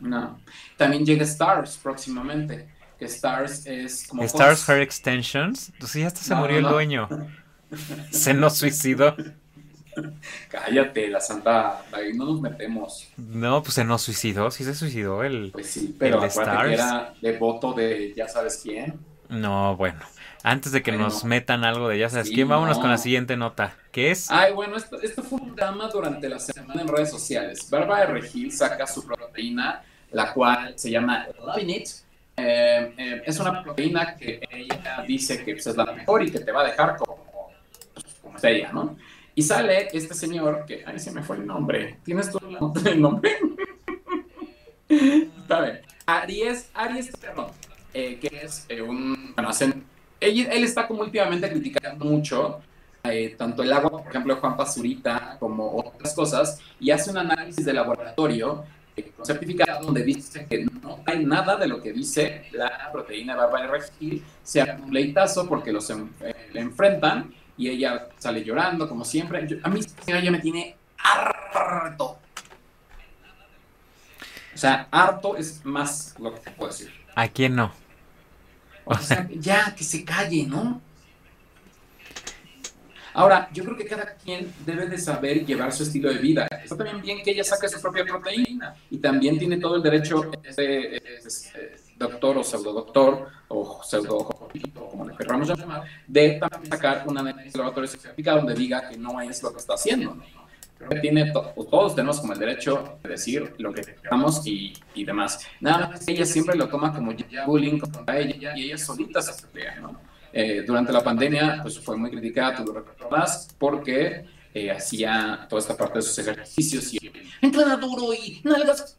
Speaker 1: No. También llega Stars próximamente. Stars es como.
Speaker 2: Stars
Speaker 1: Fox.
Speaker 2: Her Extensions, pues sí, hasta se
Speaker 1: No,
Speaker 2: murió
Speaker 1: no,
Speaker 2: el
Speaker 1: no.
Speaker 2: dueño. Se nos suicidó.
Speaker 1: Cállate, la santa. Ahí no nos metemos.
Speaker 2: No, pues se nos suicidó, sí se suicidó el...
Speaker 1: Pues sí, pero
Speaker 2: ¿El
Speaker 1: acuérdate que
Speaker 2: Stars?
Speaker 1: era de voto de ya sabes quién.
Speaker 2: No, bueno. Antes de que nos
Speaker 1: no.
Speaker 2: metan algo de ya sabes
Speaker 1: Sí,
Speaker 2: quién, vámonos
Speaker 1: no.
Speaker 2: con la siguiente nota. ¿Qué es?
Speaker 1: Ay, bueno, esto, esto fue un drama durante la semana en redes sociales. Bárbara de Regil saca su proteína, la cual se llama Loving It. Eh, eh, es una proteína que ella dice que pues, es la mejor y que te va a dejar como, pues, como ella, ¿no? Y sale este señor que, ay, se me fue el nombre. ¿Tienes tú del nombre? Está bien. Aries, Aries Terrón, eh, que es eh, un, bueno, él, está como últimamente criticando mucho tanto el agua, por ejemplo, de Juan Pazurita, como otras cosas, y hace un análisis de laboratorio certificado donde dice que no hay nada de lo que dice la proteína de Bárbara Regil, sea un leitazo porque los en- eh, le enfrentan y ella sale llorando, como siempre. Yo- a mí ya me tiene harto. O sea, harto es más lo que te puedo decir.
Speaker 2: ¿A quién no?
Speaker 1: O sea, ya, que se calle, ¿no? Ahora, yo creo que cada quien debe de saber llevar su estilo de vida. Está también bien que ella saque su propia proteína y también tiene todo el derecho, este, este, doctor o pseudodoctor o pseudo como le queramos llamar, de sacar un análisis de laboratorio certificado donde diga que no es lo que está haciendo. ¿no? tiene todos tenemos como el derecho de decir lo que queramos y, y demás. Nada más ella siempre lo toma como bullying contra ella y ella solita se pelea, ¿no? Eh, durante la pandemia, pues fue muy criticada, tú lo recuerdas, porque eh, hacía toda esta parte de sus ejercicios y entrena duro y nalgas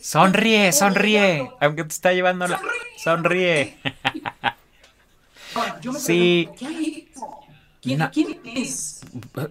Speaker 2: Sonríe, sonríe, aunque te está llevando la... Sonríe.
Speaker 1: Yo me
Speaker 2: Sí.
Speaker 1: pregunto, ¿qué ha hecho? ¿Quién,
Speaker 2: Na-
Speaker 1: quién es?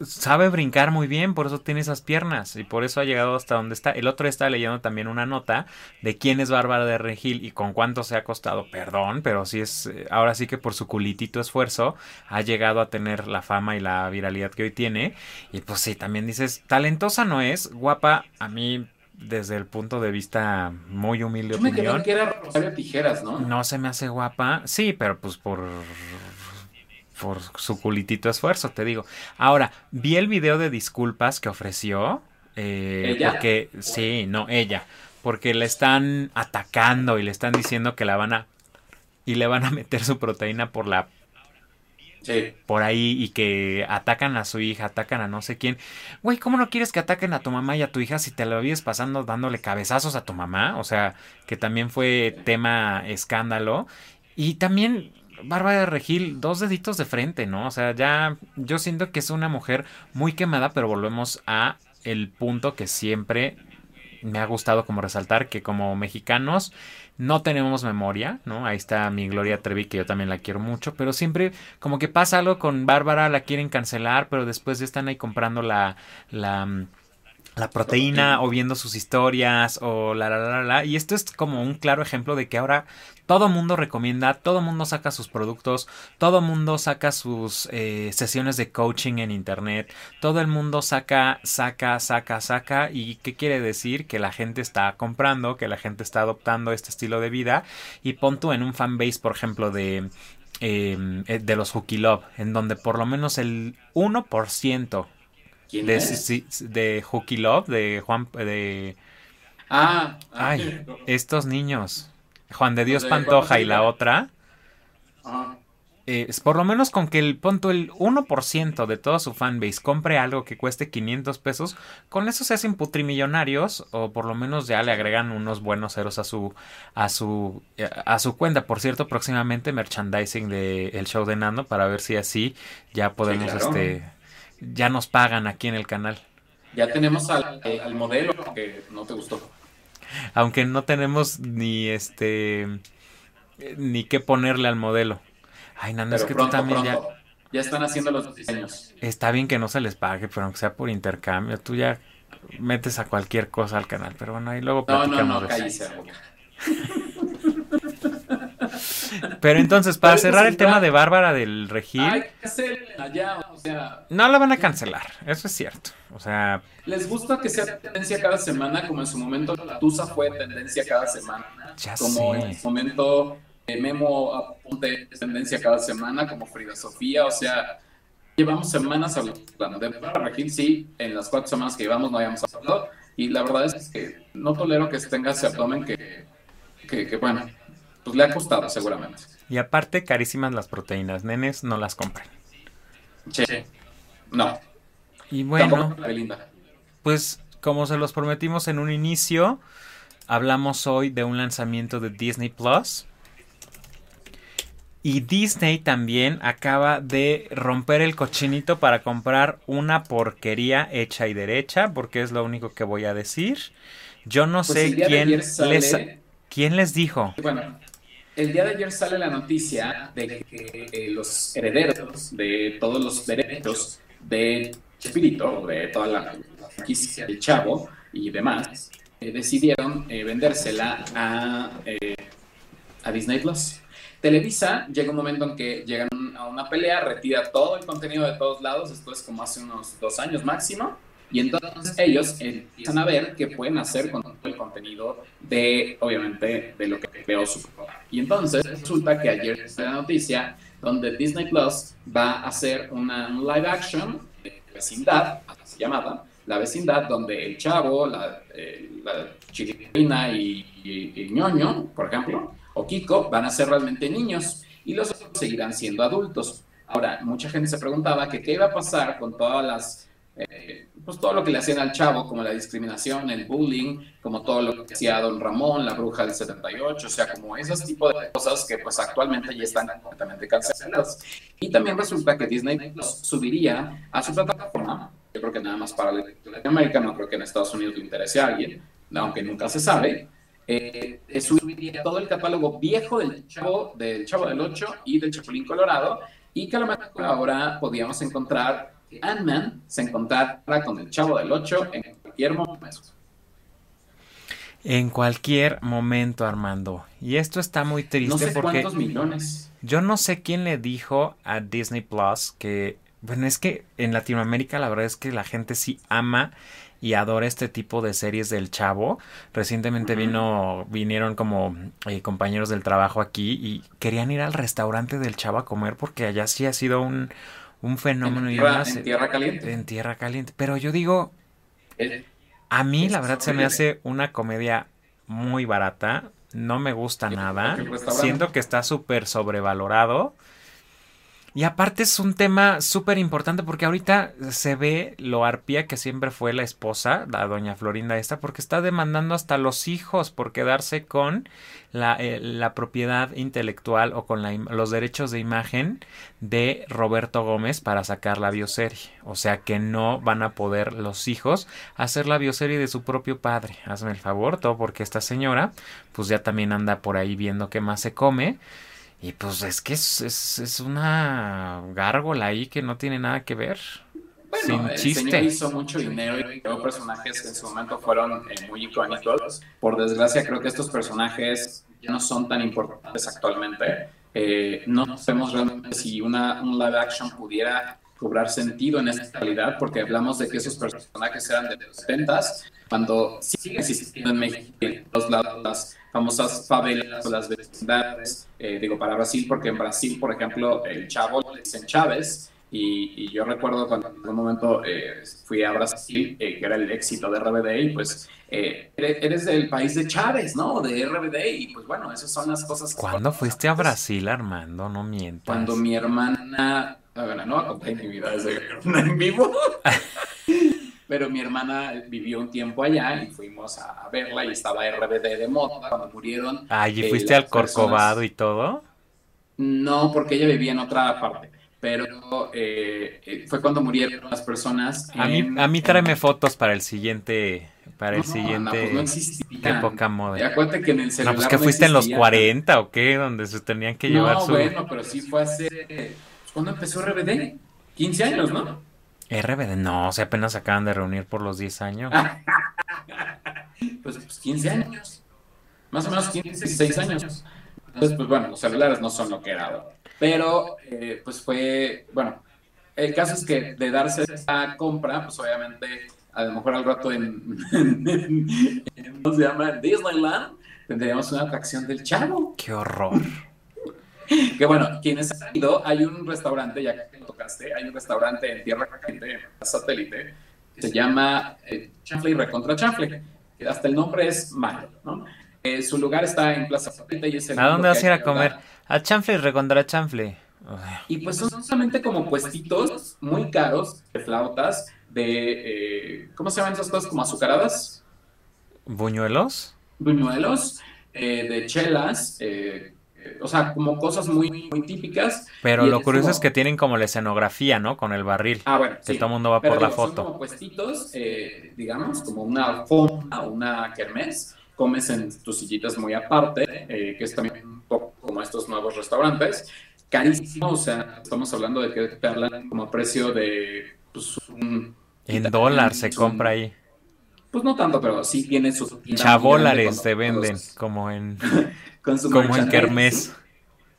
Speaker 2: Sabe brincar muy bien, por eso tiene esas piernas y por eso ha llegado hasta donde está. El otro estaba leyendo también una nota de quién es Bárbara de Regil y con cuánto se ha costado. Perdón, pero sí es, eh, ahora sí que por su culitito esfuerzo ha llegado a tener la fama y la viralidad que hoy tiene. Y pues sí, también dices, talentosa no es, guapa, a mí desde el punto de vista muy humilde
Speaker 1: Yo me
Speaker 2: opinión.
Speaker 1: que era Rosario Tijeras, ¿no?
Speaker 2: No se me hace guapa. Sí, pero pues por por su culitito esfuerzo, te digo. Ahora, vi el video de disculpas que ofreció. eh,
Speaker 1: ¿Ella?
Speaker 2: Porque, sí, no, ella. Porque le están atacando y le están diciendo que la van a. Y le van a meter su proteína por la.
Speaker 1: Sí.
Speaker 2: Por ahí y que atacan a su hija, atacan a no sé quién. Güey, ¿cómo no quieres que ataquen a tu mamá y a tu hija si te lo vives pasando dándole cabezazos a tu mamá? O sea, que también fue tema escándalo. Y también Bárbara de Regil, dos deditos de frente, ¿no? O sea, ya yo siento que es una mujer muy quemada, pero volvemos a el punto que siempre me ha gustado como resaltar, que como mexicanos no tenemos memoria, ¿no? Ahí está mi Gloria Trevi, que yo también la quiero mucho, pero siempre como que pasa algo con Bárbara, la quieren cancelar, pero después ya están ahí comprando la... la mm, la proteína o viendo sus historias o la la la la, y esto es como un claro ejemplo de que ahora todo mundo recomienda, todo mundo saca sus productos, todo mundo saca sus eh, sesiones de coaching en internet, todo el mundo saca, saca, saca, saca y qué quiere decir que la gente está comprando, que la gente está adoptando este estilo de vida y pon tú en un fanbase por ejemplo de eh, de los Hooky Love, en donde por lo menos el 1%
Speaker 1: ¿Quién
Speaker 2: de, sí, de Hooky Love, de Juan, de,
Speaker 1: Ah,
Speaker 2: ay, estos niños, Juan de Dios
Speaker 1: de
Speaker 2: Pantoja y la otra, eh, es por lo menos con que el punto el 1% de toda su fanbase compre algo que cueste 500 pesos, con eso se hacen putrimillonarios o por lo menos ya le agregan unos buenos ceros a su a su a su cuenta. Por cierto, próximamente merchandising de el show de Nando para ver si así ya podemos
Speaker 1: claro.
Speaker 2: este ya nos pagan aquí en el canal.
Speaker 1: Ya tenemos al, eh, al modelo que no te gustó.
Speaker 2: Aunque no tenemos ni este ni qué ponerle al modelo. Ay, Nando, es que
Speaker 1: pronto,
Speaker 2: tú también ya
Speaker 1: pronto. Ya están haciendo los diseños.
Speaker 2: Está bien que no se les pague, pero aunque sea por intercambio, tú ya metes a cualquier cosa al canal. Pero bueno, ahí luego
Speaker 1: No, no,
Speaker 2: platicamos
Speaker 1: no,
Speaker 2: de eso.
Speaker 1: cállese.
Speaker 2: Pero entonces, para cerrar el tema de Bárbara del Regil,
Speaker 1: o sea,
Speaker 2: no la van a cancelar, eso es cierto. O sea,
Speaker 1: ¿les gusta que sea tendencia cada semana? Como en su momento la Tusa fue tendencia cada semana.
Speaker 2: Ya
Speaker 1: como
Speaker 2: sé.
Speaker 1: en su momento eh, Memo Aponte es tendencia cada semana, como Frida Sofía, o sea, llevamos semanas hablando de Bárbara Regil, sí, en las cuatro semanas que llevamos no habíamos hablado, y la verdad es que no tolero que tenga ese abdomen que, que, que, bueno, pues le ha costado seguramente.
Speaker 2: y aparte, carísimas las proteínas, nenes, no las compren.
Speaker 1: Sí. No,
Speaker 2: Y bueno, pues como se los prometimos en un inicio, hablamos hoy de un lanzamiento de Disney Plus. Y Disney también acaba de romper el cochinito para comprar una porquería hecha y derecha, porque es lo único que voy a decir. Yo no
Speaker 1: Pues
Speaker 2: sé quién les quién les dijo.
Speaker 1: Bueno, el día de ayer sale la noticia de que eh, los herederos de todos los derechos de Espíritu, de toda la franquicia del Chavo y demás, eh, decidieron eh, vendérsela a, a Disney Plus. Televisa llega un momento en que llegan a una pelea, retira todo el contenido de todos lados, esto es como hace unos dos años máximo, y entonces ellos empiezan a ver qué pueden hacer con el contenido de, obviamente, de lo que creó su papá. Y entonces resulta que ayer fue la noticia donde Disney Plus va a hacer una un live action de vecindad, así llamada, la vecindad donde el chavo, la, eh, la y, y- ñoño, por ejemplo, o Kiko, van a ser realmente niños y los seguirán siendo adultos. Ahora, mucha gente se preguntaba que qué iba a pasar con todas las eh, pues todo lo que le hacían al chavo, como la discriminación, el bullying, como todo lo que hacía Don Ramón, la bruja del 78, o sea, como esos tipos de cosas que pues actualmente ya están completamente canceladas. Y también resulta que Disney Plus subiría a su plataforma, yo creo que nada más para Latinoamérica, no creo que en Estados Unidos le interese a alguien, aunque nunca se sabe, eh, subiría todo el catálogo viejo del Chavo, del Chavo del 8 y del Chapulín Colorado, y que a lo mejor ahora podíamos encontrar Ant-Man se encontrara con el Chavo del 8 en cualquier momento.
Speaker 2: En cualquier momento, Armando. Y esto está muy triste
Speaker 1: No sé
Speaker 2: porque
Speaker 1: cuántos millones.
Speaker 2: yo no sé quién le dijo a Disney Plus que, bueno, es que en Latinoamérica la verdad es que la gente sí ama y adora este tipo de series del Chavo. Recientemente vino, vinieron como eh, compañeros del trabajo aquí y querían ir al restaurante del Chavo a comer porque allá sí ha sido un, un fenómeno
Speaker 1: En
Speaker 2: y
Speaker 1: tierra,
Speaker 2: una
Speaker 1: en
Speaker 2: se-
Speaker 1: tierra caliente.
Speaker 2: en tierra caliente. Pero yo digo,
Speaker 1: Eh,
Speaker 2: a mí la verdad se me hace una comedia muy barata. No me gusta nada. Siento que está súper sobrevalorado. Y aparte es un tema súper importante porque ahorita se ve lo arpía que siempre fue la esposa, la doña Florinda esta, porque está demandando hasta los hijos por quedarse con la, eh, la propiedad intelectual o con la los derechos de imagen de Roberto Gómez para sacar la bioserie. O sea que no van a poder los hijos hacer la bioserie de su propio padre. Hazme el favor, todo porque esta señora pues ya también anda por ahí viendo qué más se come. Y pues es que es, es, es una gárgola ahí que no tiene nada que ver.
Speaker 1: Bueno,
Speaker 2: Sin
Speaker 1: el
Speaker 2: chiste.
Speaker 1: señor hizo mucho dinero y creó personajes que en su momento fueron eh, muy icónicos. Por desgracia, creo que estos personajes ya no son tan importantes actualmente. Eh, no sabemos realmente si una, un live action pudiera cobrar sentido en esta realidad, porque hablamos de que esos personajes eran de los 70 cuando sigue existiendo en México en todos lados famosas favelas o las vecindades, eh, digo para Brasil, porque en Brasil, por ejemplo, el chavo le dicen Chávez, y, y yo recuerdo cuando en algún momento eh, fui a Brasil, eh, que era el éxito de RBD, y pues eh, eres, del país de Chávez, ¿no? De RBD, y pues bueno, esas son las cosas. que-
Speaker 2: ¿Cuándo fuiste a Brasil, Armando? No mientas.
Speaker 1: Cuando mi hermana, a ver, no voy a contar mi vida desde en vivo, pero mi hermana vivió un tiempo allá y fuimos a, verla y estaba RBD de moda cuando murieron.
Speaker 2: Ay, ¿y
Speaker 1: eh,
Speaker 2: fuiste al Corcovado
Speaker 1: personas-
Speaker 2: y todo?
Speaker 1: No, porque ella vivía en otra parte, pero eh, eh, fue cuando murieron las personas.
Speaker 2: A mí, a mí tráeme fotos para el siguiente, para el
Speaker 1: No, Ana,
Speaker 2: siguiente
Speaker 1: pues no
Speaker 2: época moda.
Speaker 1: acuérdate que en el celular
Speaker 2: No, pues que fuiste en los
Speaker 1: existía.
Speaker 2: 40 o qué, donde se tenían que llevar
Speaker 1: No,
Speaker 2: su
Speaker 1: bueno, pero sí fue hace... pues, ¿Cuándo empezó RBD? 15 años, ¿no?
Speaker 2: RBD. No, o sea, apenas se acaban de reunir por los 10 años.
Speaker 1: Pues, pues 15 años. Más o menos 15, 16 años. Entonces, pues bueno, los celulares no son lo que era ahora. Pero, eh, pues fue, bueno, el caso es que de darse esta compra, pues obviamente, a lo mejor al rato en, en- en- ¿cómo se llama? Disneyland, tendríamos una atracción del chavo.
Speaker 2: Qué horror.
Speaker 1: Que bueno, quienes han ido, hay un restaurante, ya que lo tocaste, hay un restaurante en Tierra Caliente, en satélite, que se llama eh, Chanfle y Recontra Chanfle. que Hasta el nombre es malo, ¿no? Eh, su lugar está en Plaza Satélite y es el
Speaker 2: ¿A dónde vas a ir a comer? A chanfle y recontra chanfle. Ay,
Speaker 1: Y pues son solamente como puestitos muy caros de flautas, de, eh, ¿cómo se llaman esas cosas? Como azucaradas,
Speaker 2: ¿Buñuelos?
Speaker 1: buñuelos, eh, de chelas, eh, o sea, como cosas muy, muy típicas.
Speaker 2: Pero lo curioso
Speaker 1: como-
Speaker 2: es que tienen como la escenografía, ¿no? Con el barril.
Speaker 1: Ah, bueno,
Speaker 2: Que
Speaker 1: sí.
Speaker 2: todo el mundo va
Speaker 1: Pero
Speaker 2: por la
Speaker 1: digo, son
Speaker 2: foto.
Speaker 1: como puestitos, eh, digamos, como una fonda, una kermés. Comes en tus sillitas muy aparte, eh, que es también un poco como estos nuevos restaurantes. Carísimo, o sea, estamos hablando de que te hablan como a precio de pues, un...
Speaker 2: En dólar se compra ahí.
Speaker 1: Pues no tanto, pero sí tiene sus...
Speaker 2: Chabólares te venden, como en,
Speaker 1: con su
Speaker 2: como en. Kermés.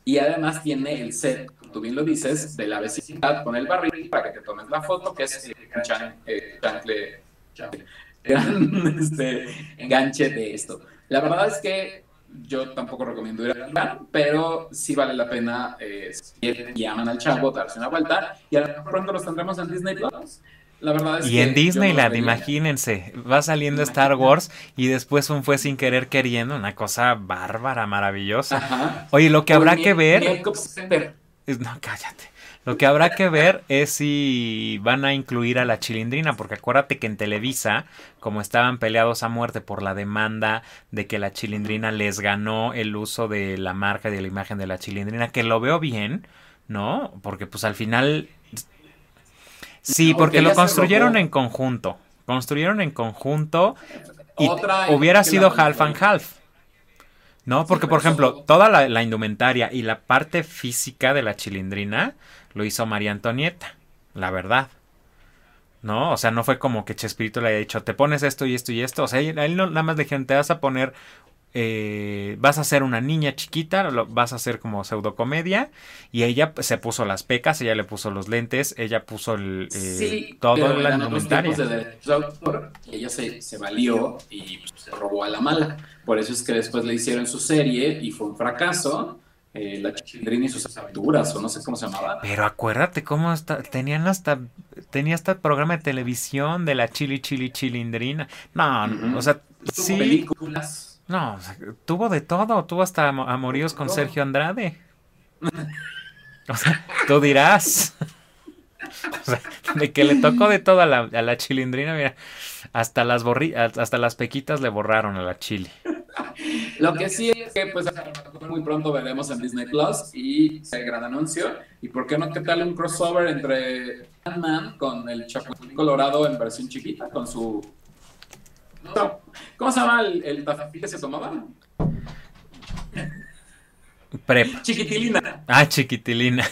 Speaker 1: Y además tiene el set, tú bien lo dices, de la vecindad con el barril para que te tomes la foto, que es el chan- eh, chancle- chancle- gran, este, enganche de esto. La verdad es que yo tampoco recomiendo ir al lugar, pero sí vale la pena eh, si quieren y aman al chavo, darse una vuelta. Y a lo mejor pronto los tendremos en Disney Plus. La verdad es
Speaker 2: Y
Speaker 1: que
Speaker 2: en Disneyland,
Speaker 1: no
Speaker 2: imagínense, va saliendo Star Wars y después un fue sin querer queriendo, una cosa bárbara, maravillosa.
Speaker 1: Ajá.
Speaker 2: Oye, lo que habrá que ver, no, cállate. Lo que habrá que ver es si van a incluir a la chilindrina, porque acuérdate que en Televisa, como estaban peleados a muerte por la demanda de que la chilindrina les ganó el uso de la marca y de la imagen de la chilindrina, que lo veo bien, ¿no? Porque pues al final... Sí, porque
Speaker 1: que
Speaker 2: lo construyeron en conjunto. Construyeron en conjunto y
Speaker 1: Otra
Speaker 2: hubiera sido half and half. No, porque por ejemplo,
Speaker 1: eso-
Speaker 2: toda la, la indumentaria y la parte física de la chilindrina lo hizo María Antonieta, la verdad. ¿No? O sea, no fue como que Chespirito le haya dicho, te pones esto y esto y esto. O sea, él no, nada más le dijeron, te vas a poner, eh, vas a ser una niña chiquita, lo, vas a hacer como pseudocomedia. Y ella se puso las pecas, ella le puso los lentes, ella puso el, eh,
Speaker 1: Sí,
Speaker 2: todo la indumentaria.
Speaker 1: de y ella se, se valió y pues, se robó a la mala. Por eso es que después le hicieron su serie y fue un fracaso. eh, la Chilindrina y sus aventuras, o no sé cómo se llamaba.
Speaker 2: Pero acuérdate cómo está, tenían hasta, tenía hasta programa de televisión de la chili chili chilindrina. No, o sea,
Speaker 1: Tuvo
Speaker 2: sí,
Speaker 1: películas.
Speaker 2: No, o sea, tuvo de todo, tuvo hasta amo- amoríos con. Sergio Andrade. O sea, tú dirás. O sea, de que le tocó de todo a la, a la chilindrina, mira, hasta las borri, hasta las pequitas le borraron a la chili.
Speaker 1: Lo que sí es que pues muy pronto veremos en Disney Plus y el gran anuncio. ¿Y por qué no qué tal un crossover entre Ant-Man con el Chapulín Colorado en versión chiquita con su ¿Cómo se llama el, el que se tomaba?
Speaker 2: Prepa.
Speaker 1: Chiquitilina.
Speaker 2: Ah, chiquitilina.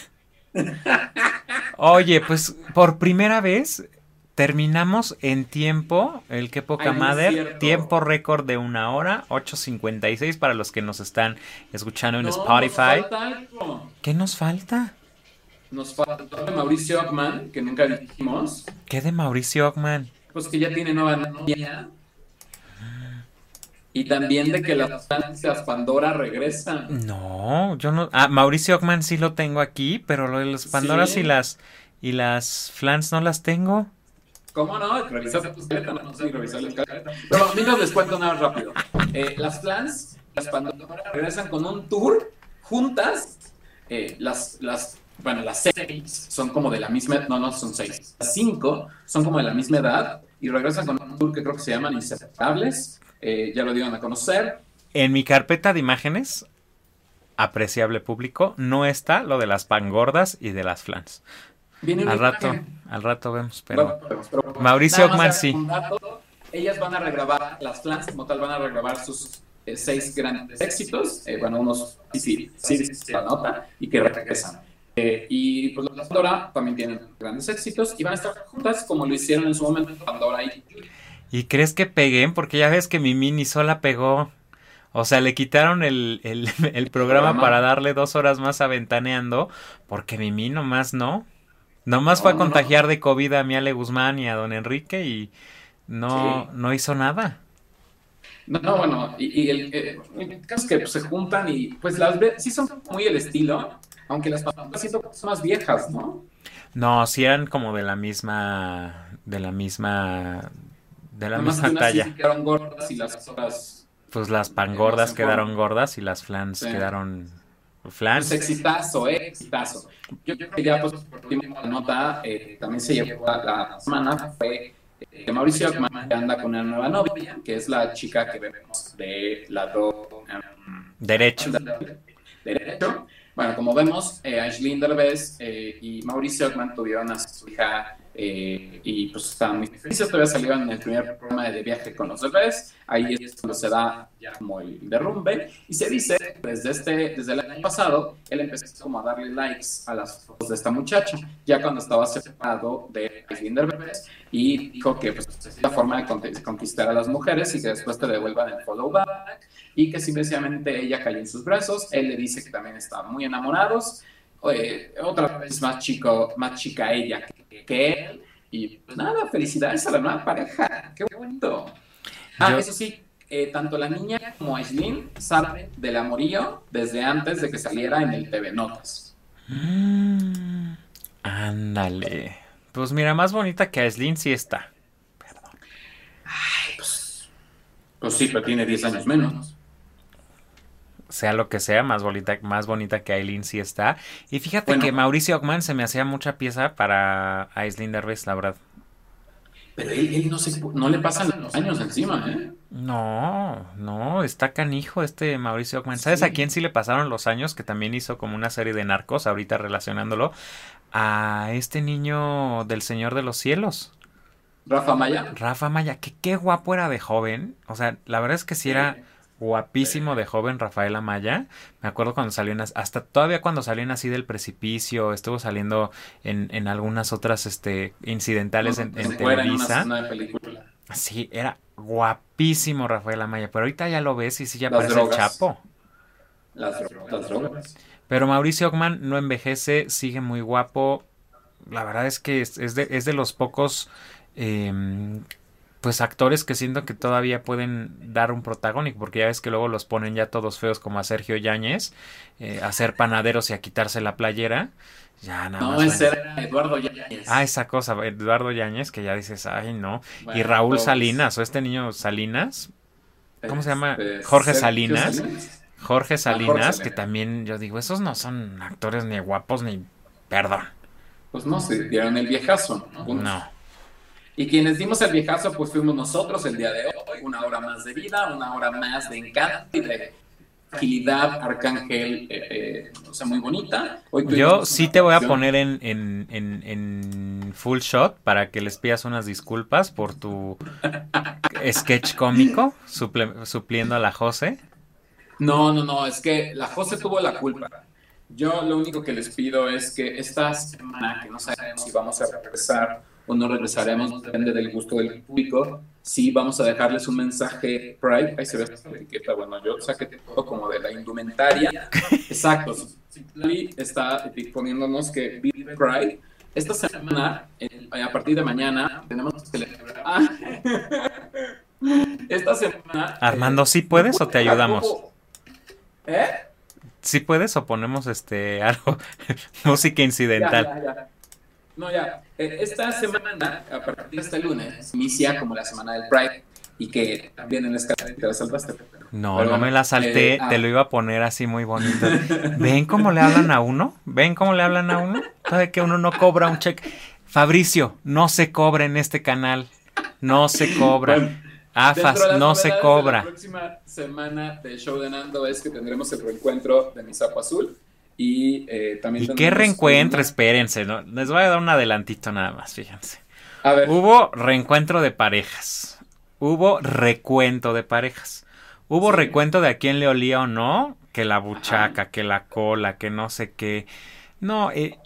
Speaker 2: Oye, pues por primera vez terminamos en tiempo, el que poca madre, tiempo récord de una hora, 8.56 para los que nos están escuchando en
Speaker 1: No,
Speaker 2: Spotify.
Speaker 1: Nos.
Speaker 2: ¿Qué nos falta?
Speaker 1: Nos falta de Mauricio Ockman, que nunca dijimos,
Speaker 2: ¿Qué de Mauricio Ockman?
Speaker 1: pues que ya tiene nueva novia. Y también de que las franquicias Pandora regresan.
Speaker 2: No, yo no. Ah, Mauricio Ockman sí lo tengo aquí, pero lo de las Pandoras
Speaker 1: Sí.
Speaker 2: y las y las flans no las tengo.
Speaker 1: ¿Cómo no? Revisar tu escaleta, no sé ni revisar la escaleta. Pero mientras les cuento nada rápido. Eh, las plans, las Pandora regresan con un tour juntas. Eh, las, las, bueno, las seis son como de la misma, no, no son seis. Las cinco son como de la misma edad y regresan con un tour que creo que se llaman Inseparables. Eh, ya lo dieron a conocer.
Speaker 2: En mi carpeta de imágenes, apreciable público, no está lo de las pangordas y de las flans. Al rato,
Speaker 1: imagen.
Speaker 2: al rato vemos, pero
Speaker 1: Bueno, pero-
Speaker 2: Mauricio
Speaker 1: nada más
Speaker 2: Ockman sí.
Speaker 1: dato, ellas van a regrabar, las plans como tal van a regrabar sus eh, seis grandes éxitos, eh, bueno, unos sí, sí, sí, se nota, y que regresan. Eh, y pues las Pandora también tienen grandes éxitos y van a estar juntas como lo hicieron en su momento Pandora y
Speaker 2: ¿Y crees que peguen? Porque ya ves que mi mini sola pegó. O sea, le quitaron el, el, el programa para darle dos horas más a Ventaneando, porque Mimi nomás no. Nomás
Speaker 1: No,
Speaker 2: fue a
Speaker 1: no.
Speaker 2: contagiar de COVID a Miale Guzmán y a Don Enrique y no,
Speaker 1: Sí.
Speaker 2: no hizo nada.
Speaker 1: No, no, bueno, y, y el, eh, el caso es que pues, se juntan y pues las sí son muy el estilo, aunque las Pandora siento son más viejas, ¿no?
Speaker 2: No, sí eran como de la misma, de la misma, de la misma
Speaker 1: sí
Speaker 2: talla.
Speaker 1: se quedaron gordas y las otras
Speaker 2: Pues las pangordas
Speaker 1: hacen
Speaker 2: quedaron gordas y las flans
Speaker 1: Sí.
Speaker 2: quedaron
Speaker 1: Pues
Speaker 2: flans.
Speaker 1: exitazo, eh, exitazo. Yo creo que ya, pues, por último, la nota eh, también se llevó a la semana fue eh, que Mauricio Ockman ya anda con una nueva novia, que es la chica que vemos de lado em,
Speaker 2: Derecho.
Speaker 1: derecho. Bueno, como vemos, eh, Aislinn Derbez eh, y Mauricio Ockman tuvieron a su hija eh, y pues estaban muy felices. Todavía salieron en el primer programa de viaje con los bebés. Ahí es cuando se da ya como el derrumbe. Y se dice, desde, este, desde el año pasado, él empezó como a darle likes a las fotos de esta muchacha, ya cuando estaba separado de Aislinn Derbez. Y dijo que pues, es la forma de con- de conquistar a las mujeres y que después te devuelvan el follow back y que simplemente ella cayó en sus brazos. Él le dice que también estaban muy enamorados. Eh, otra vez más chico, más chica ella que, que él. Y pues nada, felicidades a la nueva pareja. Qué bonito. Ah,
Speaker 2: Yo-
Speaker 1: eso sí, eh, tanto la niña como Aislinn saben del amorío desde antes de que saliera en el TV Notas.
Speaker 2: Mm, ándale. Pues mira, más bonita que Aislinn sí está.
Speaker 1: Pues sí, pero tiene 10 años menos.
Speaker 2: Sea lo que sea, más bonita, más bonita que Aileen sí está. Y fíjate
Speaker 1: Bueno.
Speaker 2: que Mauricio Ockman se me hacía mucha pieza para Aislinn Derbez, la verdad.
Speaker 1: Pero él, él no, se, no le pasan los años encima, ¿eh?
Speaker 2: No, no, está canijo este Mauricio Ockman. ¿Sabes a quién sí le pasaron los años? Que también hizo como una serie de narcos, ahorita relacionándolo. A este niño del Señor de los Cielos,
Speaker 1: Rafa Maya.
Speaker 2: Rafa Maya, que qué guapo era de joven. O sea, la verdad es que sí era guapísimo de joven Rafael Amaya. Me acuerdo cuando salió en, as- hasta todavía cuando salió en así del precipicio, estuvo saliendo en, en algunas otras este incidentales en,
Speaker 1: fuera en una,
Speaker 2: Televisa.
Speaker 1: película.
Speaker 2: Sí, era guapísimo Rafael Amaya, pero ahorita ya lo ves y sí ya
Speaker 1: Las
Speaker 2: parece
Speaker 1: drogas.
Speaker 2: el Chapo.
Speaker 1: Las, dro- las drogas.
Speaker 2: Pero Mauricio Ockman no envejece, sigue muy guapo. La verdad es que es, es de, es de los pocos em, pues actores que siento que todavía pueden dar un protagónico, porque ya ves que luego los ponen ya todos feos como a Sergio Yáñez, eh, a ser panaderos y a quitarse la playera. Ya nada
Speaker 1: No,
Speaker 2: más.
Speaker 1: ese era Eduardo Yáñez.
Speaker 2: Ah, esa cosa, Eduardo Yáñez, que ya dices, ay no. y Raúl
Speaker 1: todos.
Speaker 2: Salinas, o este niño Salinas, ¿cómo se llama?
Speaker 1: Este,
Speaker 2: Jorge Salinas. Jorge Salinas,
Speaker 1: Salinas.
Speaker 2: que también yo digo, esos no son actores ni guapos ni... Perdón.
Speaker 1: Pues no, se dieron el viejazo, ¿no?
Speaker 2: No.
Speaker 1: Y quienes dimos el viejazo, pues fuimos nosotros el día de hoy. Una hora más de vida, una hora más de encanto y de agilidad, arcángel, eh, eh, o sea, muy bonita. Hoy
Speaker 2: Yo sí te voy a poner en, en, en, en full shot para que les pidas unas disculpas por tu sketch cómico suple- supliendo a la Jose.
Speaker 1: No, no, no, es que la José tuvo la culpa. Yo lo único que les pido es que esta semana, que no sabemos si vamos a regresar o no regresaremos, depende del gusto del público, sí vamos a dejarles un mensaje Pride. Ahí se ve esta etiqueta, bueno, yo saqué todo como de la indumentaria. Exacto, Simply está poniéndonos que Vive Pride. Esta semana, el- a partir de mañana, tenemos que celebrar. Ah. Esta semana.
Speaker 2: Armando,
Speaker 1: eh,
Speaker 2: ¿sí puedes o te ayudamos?
Speaker 1: ¿Eh?
Speaker 2: ¿Sí puedes o ponemos este algo música incidental?
Speaker 1: Ya, ya, ya. No, ya. Eh, Esta semana, a partir de este lunes, inicia como la semana del Pride y que también en la escala te la salvaste.
Speaker 2: No,
Speaker 1: pero
Speaker 2: no me la salté,
Speaker 1: eh, ah,
Speaker 2: te lo iba a poner así muy bonito. ¿Ven cómo le hablan a uno? ¿Ven cómo le hablan a uno? ¿Sabe que uno no cobra un cheque? Fabricio, no se cobra en este canal. No se cobra.
Speaker 1: Bueno,
Speaker 2: AFAS,
Speaker 1: las
Speaker 2: no se
Speaker 1: de La
Speaker 2: cobra.
Speaker 1: próxima semana del show de Nando es que tendremos el reencuentro de mi sapo azul y eh, también
Speaker 2: ¿Y qué reencuentro?
Speaker 1: una-
Speaker 2: Espérense, ¿no? les voy a dar un adelantito nada más, fíjense.
Speaker 1: A ver,
Speaker 2: Hubo reencuentro de parejas. Hubo recuento de parejas. Hubo
Speaker 1: Sí.
Speaker 2: recuento de a quién le olía o no, que la buchaca, que la cola, que no sé qué. No, eh,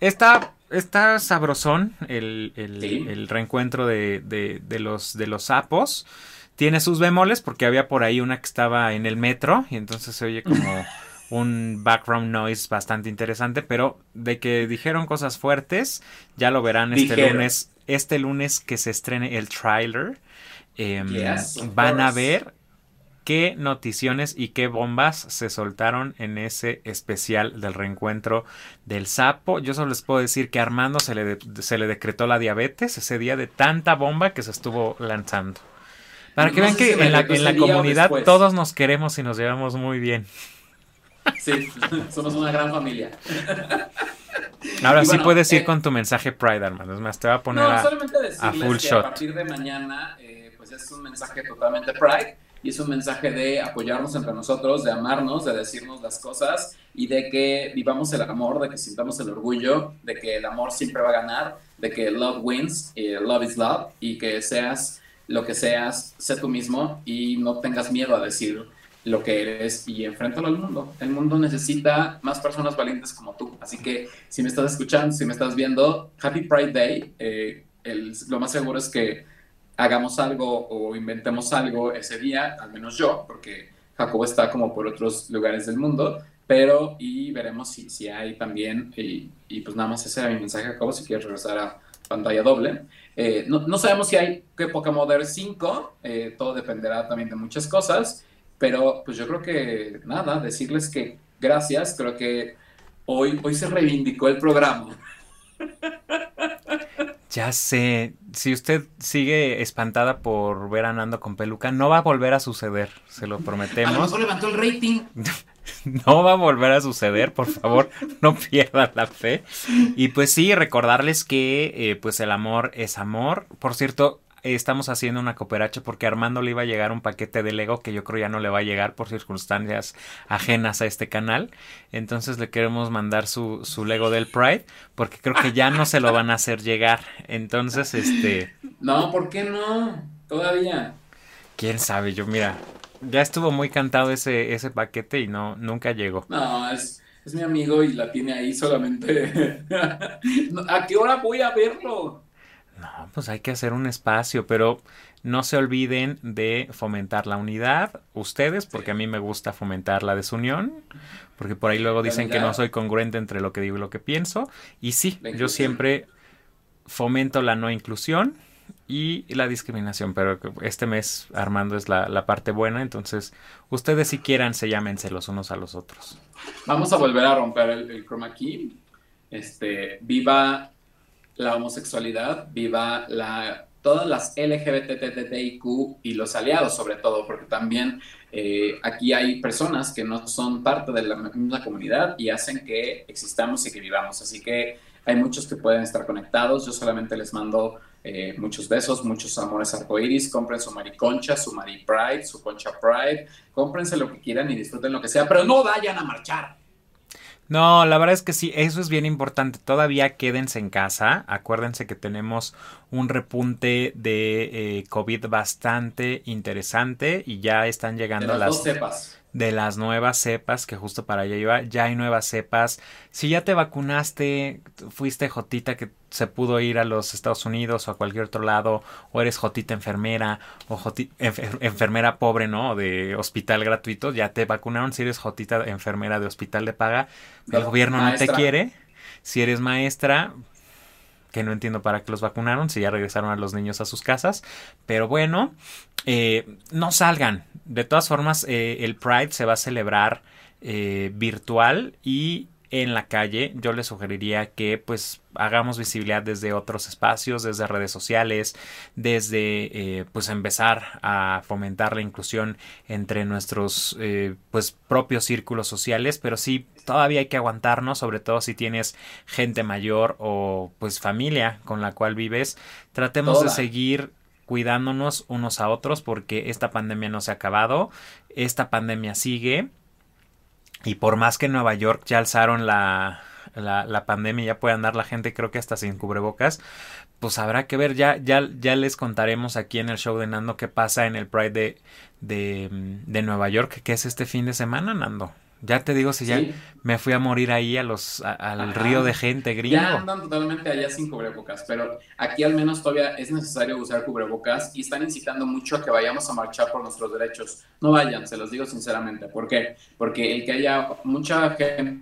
Speaker 2: está, está sabrosón el, el-
Speaker 1: Sí.
Speaker 2: el reencuentro de, de- de los, de los sapos. Tiene sus bemoles porque había por ahí una que estaba en el metro y entonces se oye como un background noise bastante interesante, pero de que dijeron cosas fuertes, ya lo verán este
Speaker 1: Dijeron.
Speaker 2: lunes, este lunes que se estrene el trailer. em,
Speaker 1: Yes,
Speaker 2: van a ver qué noticiones y qué bombas se soltaron en ese especial del reencuentro del sapo. Yo solo les puedo decir que a Armando se le, de- se le decretó la diabetes ese día de tanta bomba que se estuvo lanzando. Para
Speaker 1: No
Speaker 2: que vean que en la, en la comunidad todos nos queremos y nos llevamos muy bien.
Speaker 1: Sí, somos una gran familia.
Speaker 2: Ahora
Speaker 1: Y
Speaker 2: sí
Speaker 1: bueno,
Speaker 2: puedes ir
Speaker 1: eh,
Speaker 2: con tu mensaje Pride, Armando. Es más, te voy a poner
Speaker 1: No,
Speaker 2: a... full
Speaker 1: que
Speaker 2: shot.
Speaker 1: a partir de mañana, eh, pues es un mensaje totalmente Pride y es un mensaje de apoyarnos entre nosotros, de amarnos, de decirnos las cosas y de que vivamos el amor, de que sintamos el orgullo, de que el amor siempre va a ganar, de que love wins, y love is love y que seas lo que seas, sé tú mismo y no tengas miedo a decir lo que eres y enfréntalo al mundo. El mundo necesita más personas valientes como tú. Así que si me estás escuchando, si me estás viendo, Happy Pride Day. Eh, el- lo más seguro es que hagamos algo o inventemos algo ese día, al menos yo, porque Jacobo está como por otros lugares del mundo, pero y veremos si, si hay también, y, y pues nada más ese era mi mensaje, Jacobo, si quieres regresar a pantalla doble. Eh, no, no sabemos si hay que Pokémon 5, eh, todo dependerá también de muchas cosas, pero pues yo creo que nada, decirles que gracias, creo que hoy, hoy se reivindicó el programa.
Speaker 2: Ya sé, si usted sigue espantada por ver a Nando con peluca, no va a volver a suceder, se lo
Speaker 1: A lo
Speaker 2: prometemos.
Speaker 1: mejor levantó el rating.
Speaker 2: no va a volver a suceder, por favor, no pierdan la fe. Y pues sí, recordarles que eh, pues el amor es amor. Por cierto, estamos haciendo una cooperacha porque a Armando le iba a llegar un paquete de Lego que yo creo ya no le va a llegar por circunstancias ajenas a este canal. Entonces le queremos mandar su, su Lego del Pride porque creo que ya no se lo van a hacer llegar. Entonces, este...
Speaker 1: No, ¿por qué no? Todavía.
Speaker 2: ¿Quién sabe? Yo, mira, ya estuvo muy cantado ese, ese paquete y no, nunca llegó.
Speaker 1: No, es, es mi amigo y la tiene ahí solamente. ¿A qué hora voy a verlo?
Speaker 2: No, pues hay que hacer un espacio, pero no se olviden de fomentar la unidad, ustedes, porque a mí me gusta fomentar la desunión, porque por ahí luego dicen que no soy congruente entre lo que digo y lo que pienso, y sí, yo siempre fomento la no inclusión y la discriminación, pero este mes Armando es la, parte buena, entonces ustedes si quieran se llámense los unos a los otros.
Speaker 1: Vamos a volver a romper el, el chroma key. Este, viva la homosexualidad, viva la, todas las LGBTTIQ y los aliados sobre todo, porque también eh, aquí hay personas que no son parte de la misma comunidad y hacen que existamos y que vivamos. Así que hay muchos que pueden estar conectados. Yo solamente les mando eh, muchos besos, muchos amores arcoíris. Compren su mariconcha, su Mari Pride, su concha Pride. Cómprense lo que quieran y disfruten lo que sea, pero no vayan a marchar.
Speaker 2: No, la verdad es que sí, eso es bien importante. Todavía quédense en casa. Acuérdense que tenemos un repunte de eh, COVID bastante interesante y ya están llegando las,
Speaker 1: cepas.
Speaker 2: De las nuevas cepas que justo para allá iba. Ya hay nuevas cepas. Si ya te vacunaste, fuiste Jotita que se pudo ir a los Estados Unidos o a cualquier otro lado, o eres Jotita enfermera o enfermera pobre, ¿no? De hospital gratuito, ya te vacunaron. Si eres Jotita enfermera de hospital de paga, el gobierno no te quiere. Si eres maestra, que no entiendo para qué los vacunaron, si ya regresaron a los niños a sus casas. Pero bueno, eh, no salgan. De todas formas, eh, el Pride se va a celebrar eh, virtual y en la calle, yo les sugeriría que pues hagamos visibilidad desde otros espacios, desde redes sociales, desde eh, pues empezar a fomentar la inclusión entre nuestros eh, pues propios círculos sociales, pero sí todavía hay que aguantarnos, sobre todo si tienes gente mayor o pues familia con la cual vives, tratemos de seguir cuidándonos unos a otros porque esta pandemia no se ha acabado, esta pandemia sigue y por más que en Nueva York ya alzaron la, la, la, pandemia, ya puede andar la gente, creo que hasta sin cubrebocas, pues habrá que ver, ya, ya, ya les contaremos aquí en el show de Nando qué pasa en el Pride de, de, de Nueva York, que es este fin de semana, Nando. Ya te digo, si ya me fui a morir ahí a los, al río de gente gringo.
Speaker 1: Ya andan totalmente allá sin cubrebocas, pero aquí al menos todavía es necesario usar cubrebocas y están incitando mucho a que vayamos a marchar por nuestros derechos. No vayan, se los digo sinceramente. ¿Por qué? Porque el que haya mucha gente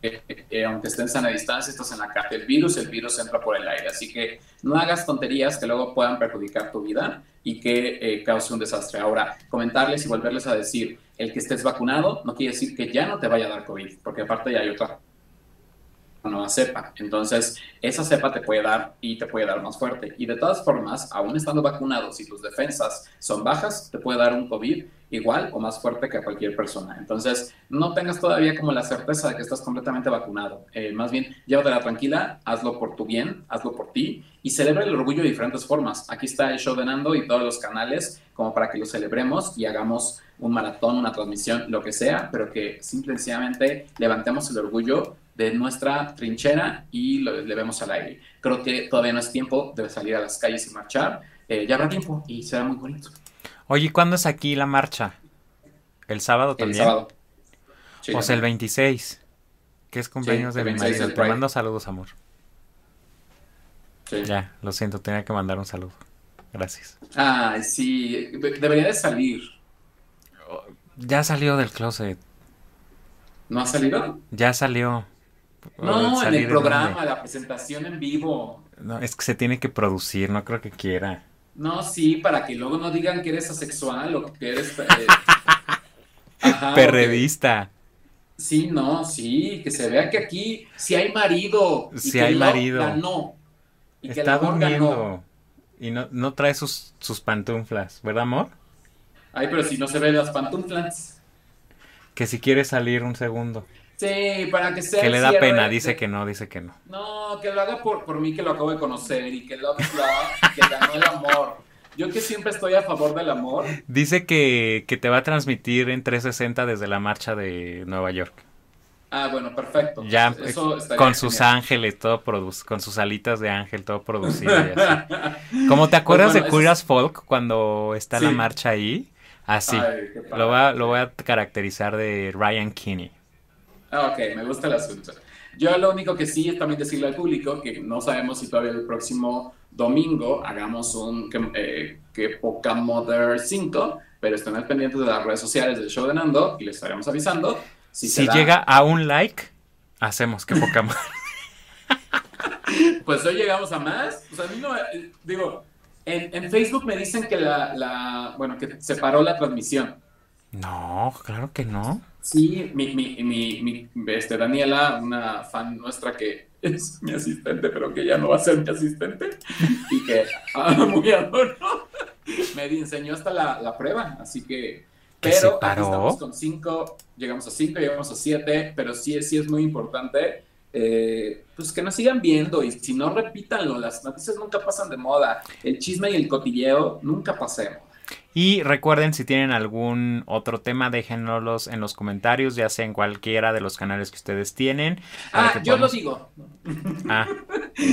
Speaker 1: eh, eh, aunque estén a distancia, estás en la calle. El virus, el virus entra por el aire. Así que no hagas tonterías que luego puedan perjudicar tu vida y que eh, cause un desastre. Ahora, comentarles y volverles a decir, el que estés vacunado no quiere decir que ya no te vaya a dar COVID, porque aparte ya hay otra nueva cepa. Entonces, esa cepa te puede dar y te puede dar más fuerte. Y de todas formas, aún estando vacunado, si tus defensas son bajas, te puede dar un COVID igual o más fuerte que a cualquier persona. Entonces, no tengas todavía como la certeza de que estás completamente vacunado. Eh, más bien, llévatela tranquila, hazlo por tu bien, hazlo por ti y celebra el orgullo de diferentes formas. Aquí está el show de Nando y todos los canales como para que lo celebremos y hagamos un maratón, una transmisión, lo que sea, pero que simplemente levantemos el orgullo de nuestra trinchera y lo vemos al aire. Creo que todavía no es tiempo de salir a las calles y marchar. Eh, ya habrá tiempo y será muy bonito.
Speaker 2: Oye, ¿cuándo es aquí la marcha? ¿El sábado también? El sábado. o sea, el 26, que es cumpleaños de mi marido. Te mando saludos, amor. Sí. Ya, lo siento, tenía que mandar un saludo. Gracias.
Speaker 1: Ah, sí, debería de salir.
Speaker 2: Ya salió del closet.
Speaker 1: ¿No ha salido?
Speaker 2: Ya salió.
Speaker 1: No, en el programa, la presentación en vivo.
Speaker 2: No, es que se tiene que producir, no creo que quiera.
Speaker 1: No, sí, para que luego no digan que eres asexual o que eres... Eh,
Speaker 2: Perredista.
Speaker 1: Sí, no, sí, que se vea que aquí si hay marido.
Speaker 2: Si hay marido. Ganó, y Está durmiendo. Y no, no trae sus, sus pantuflas, ¿verdad, amor?
Speaker 1: Ay, pero si no se ven las pantuflas.
Speaker 2: Que si quiere salir un segundo.
Speaker 1: Sí, para que sea.
Speaker 2: Que le da
Speaker 1: cierre
Speaker 2: pena, dice que no, dice que no.
Speaker 1: No, que lo haga por, por mí que lo acabo de conocer y que is Love, que ganó el amor. Yo que siempre estoy a favor del amor.
Speaker 2: Dice que, que te va a transmitir en 360 desde la marcha de Nueva York.
Speaker 1: Ah, bueno, perfecto.
Speaker 2: Ya
Speaker 1: Eso estaría
Speaker 2: con sus
Speaker 1: genial.
Speaker 2: ángeles, todo produ- con sus alitas de ángel, todo producido. y así. Como te acuerdas
Speaker 1: Pues bueno,
Speaker 2: de Queer
Speaker 1: es-
Speaker 2: Folk cuando está la marcha ahí? Así.
Speaker 1: Ay,
Speaker 2: lo, va, lo voy a caracterizar de Ryan Kinney.
Speaker 1: Ah, ok, me gusta el asunto. Yo lo único que sí es también decirle al público que no sabemos si todavía el próximo domingo hagamos un que, eh, que Poca Mother 5, pero estén al pendiente de las redes sociales del show de Nando y les estaremos avisando. Si,
Speaker 2: llega a un like, hacemos que poca madre.
Speaker 1: Pues hoy llegamos a más. O sea, a mí no, eh, digo, en, en Facebook me dicen que la, la, bueno, que se paró la transmisión.
Speaker 2: No, claro que no.
Speaker 1: Sí, mi, mi, mi, mi, este, Daniela, una fan nuestra que es mi asistente, pero que ya no va a ser mi asistente, y que ah, muy adoro, me enseñó hasta la, la prueba, así que...
Speaker 2: ¿Que
Speaker 1: Pero aquí estamos con cinco, llegamos a cinco, llegamos a siete, pero sí, sí es muy importante, eh, pues que nos sigan viendo, y si no, repítanlo, las noticias nunca pasan de moda, el chisme y el cotilleo nunca pasemos.
Speaker 2: Y recuerden, si tienen algún otro tema, déjenlos en los comentarios, ya sea en cualquiera de los canales que ustedes tienen.
Speaker 1: Ah, yo lo
Speaker 2: podamos-
Speaker 1: digo,
Speaker 2: Ah,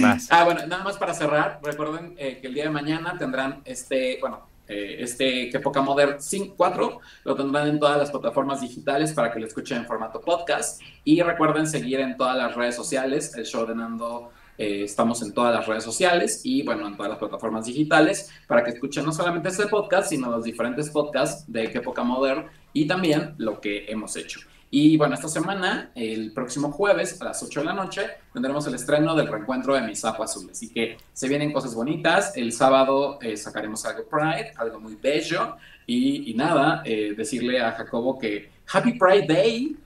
Speaker 2: vas.
Speaker 1: Ah, bueno, nada más para cerrar, recuerden eh, que el día de mañana tendrán este, bueno, eh, este Que Poca Modern 5, 4, lo tendrán en todas las plataformas digitales para que lo escuchen en formato podcast. Y recuerden seguir en todas las redes sociales, el show de Nando. Eh, estamos en todas las redes sociales y bueno, en todas las plataformas digitales para que escuchen no solamente este podcast, sino los diferentes podcasts de Que Poca Modern y también lo que hemos hecho. Y bueno, esta semana, el próximo jueves a las 8 de la noche, tendremos el estreno del reencuentro de Mi Sapo Azul. Así que se vienen cosas bonitas. El sábado eh, sacaremos algo Pride, algo muy bello. Y, y nada, eh, decirle a Jacobo que Happy Pride Day.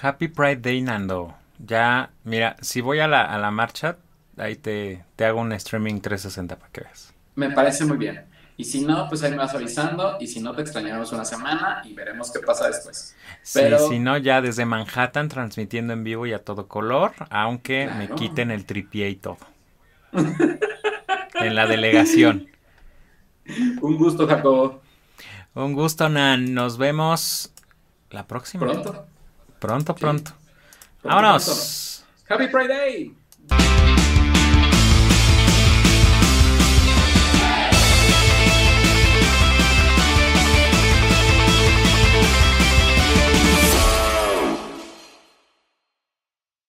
Speaker 2: Happy Pride Day, Nando. Ya, mira, si voy a la, a la marcha, ahí te, te hago un streaming 360 para que veas.
Speaker 1: Me parece muy bien. Y si no, pues ahí me vas avisando. Y si no, te extrañaremos una semana y veremos qué pasa después.
Speaker 2: Sí,
Speaker 1: Pero-
Speaker 2: si no, ya desde Manhattan transmitiendo en vivo y a todo color, aunque me quiten el tripié y todo. en la delegación.
Speaker 1: Un gusto, Jacobo.
Speaker 2: Un gusto, Nan. Nos vemos la próxima.
Speaker 1: Pronto.
Speaker 2: Pronto,
Speaker 1: Sí.
Speaker 2: pronto. ¡Vámonos!
Speaker 1: ¡Happy Friday!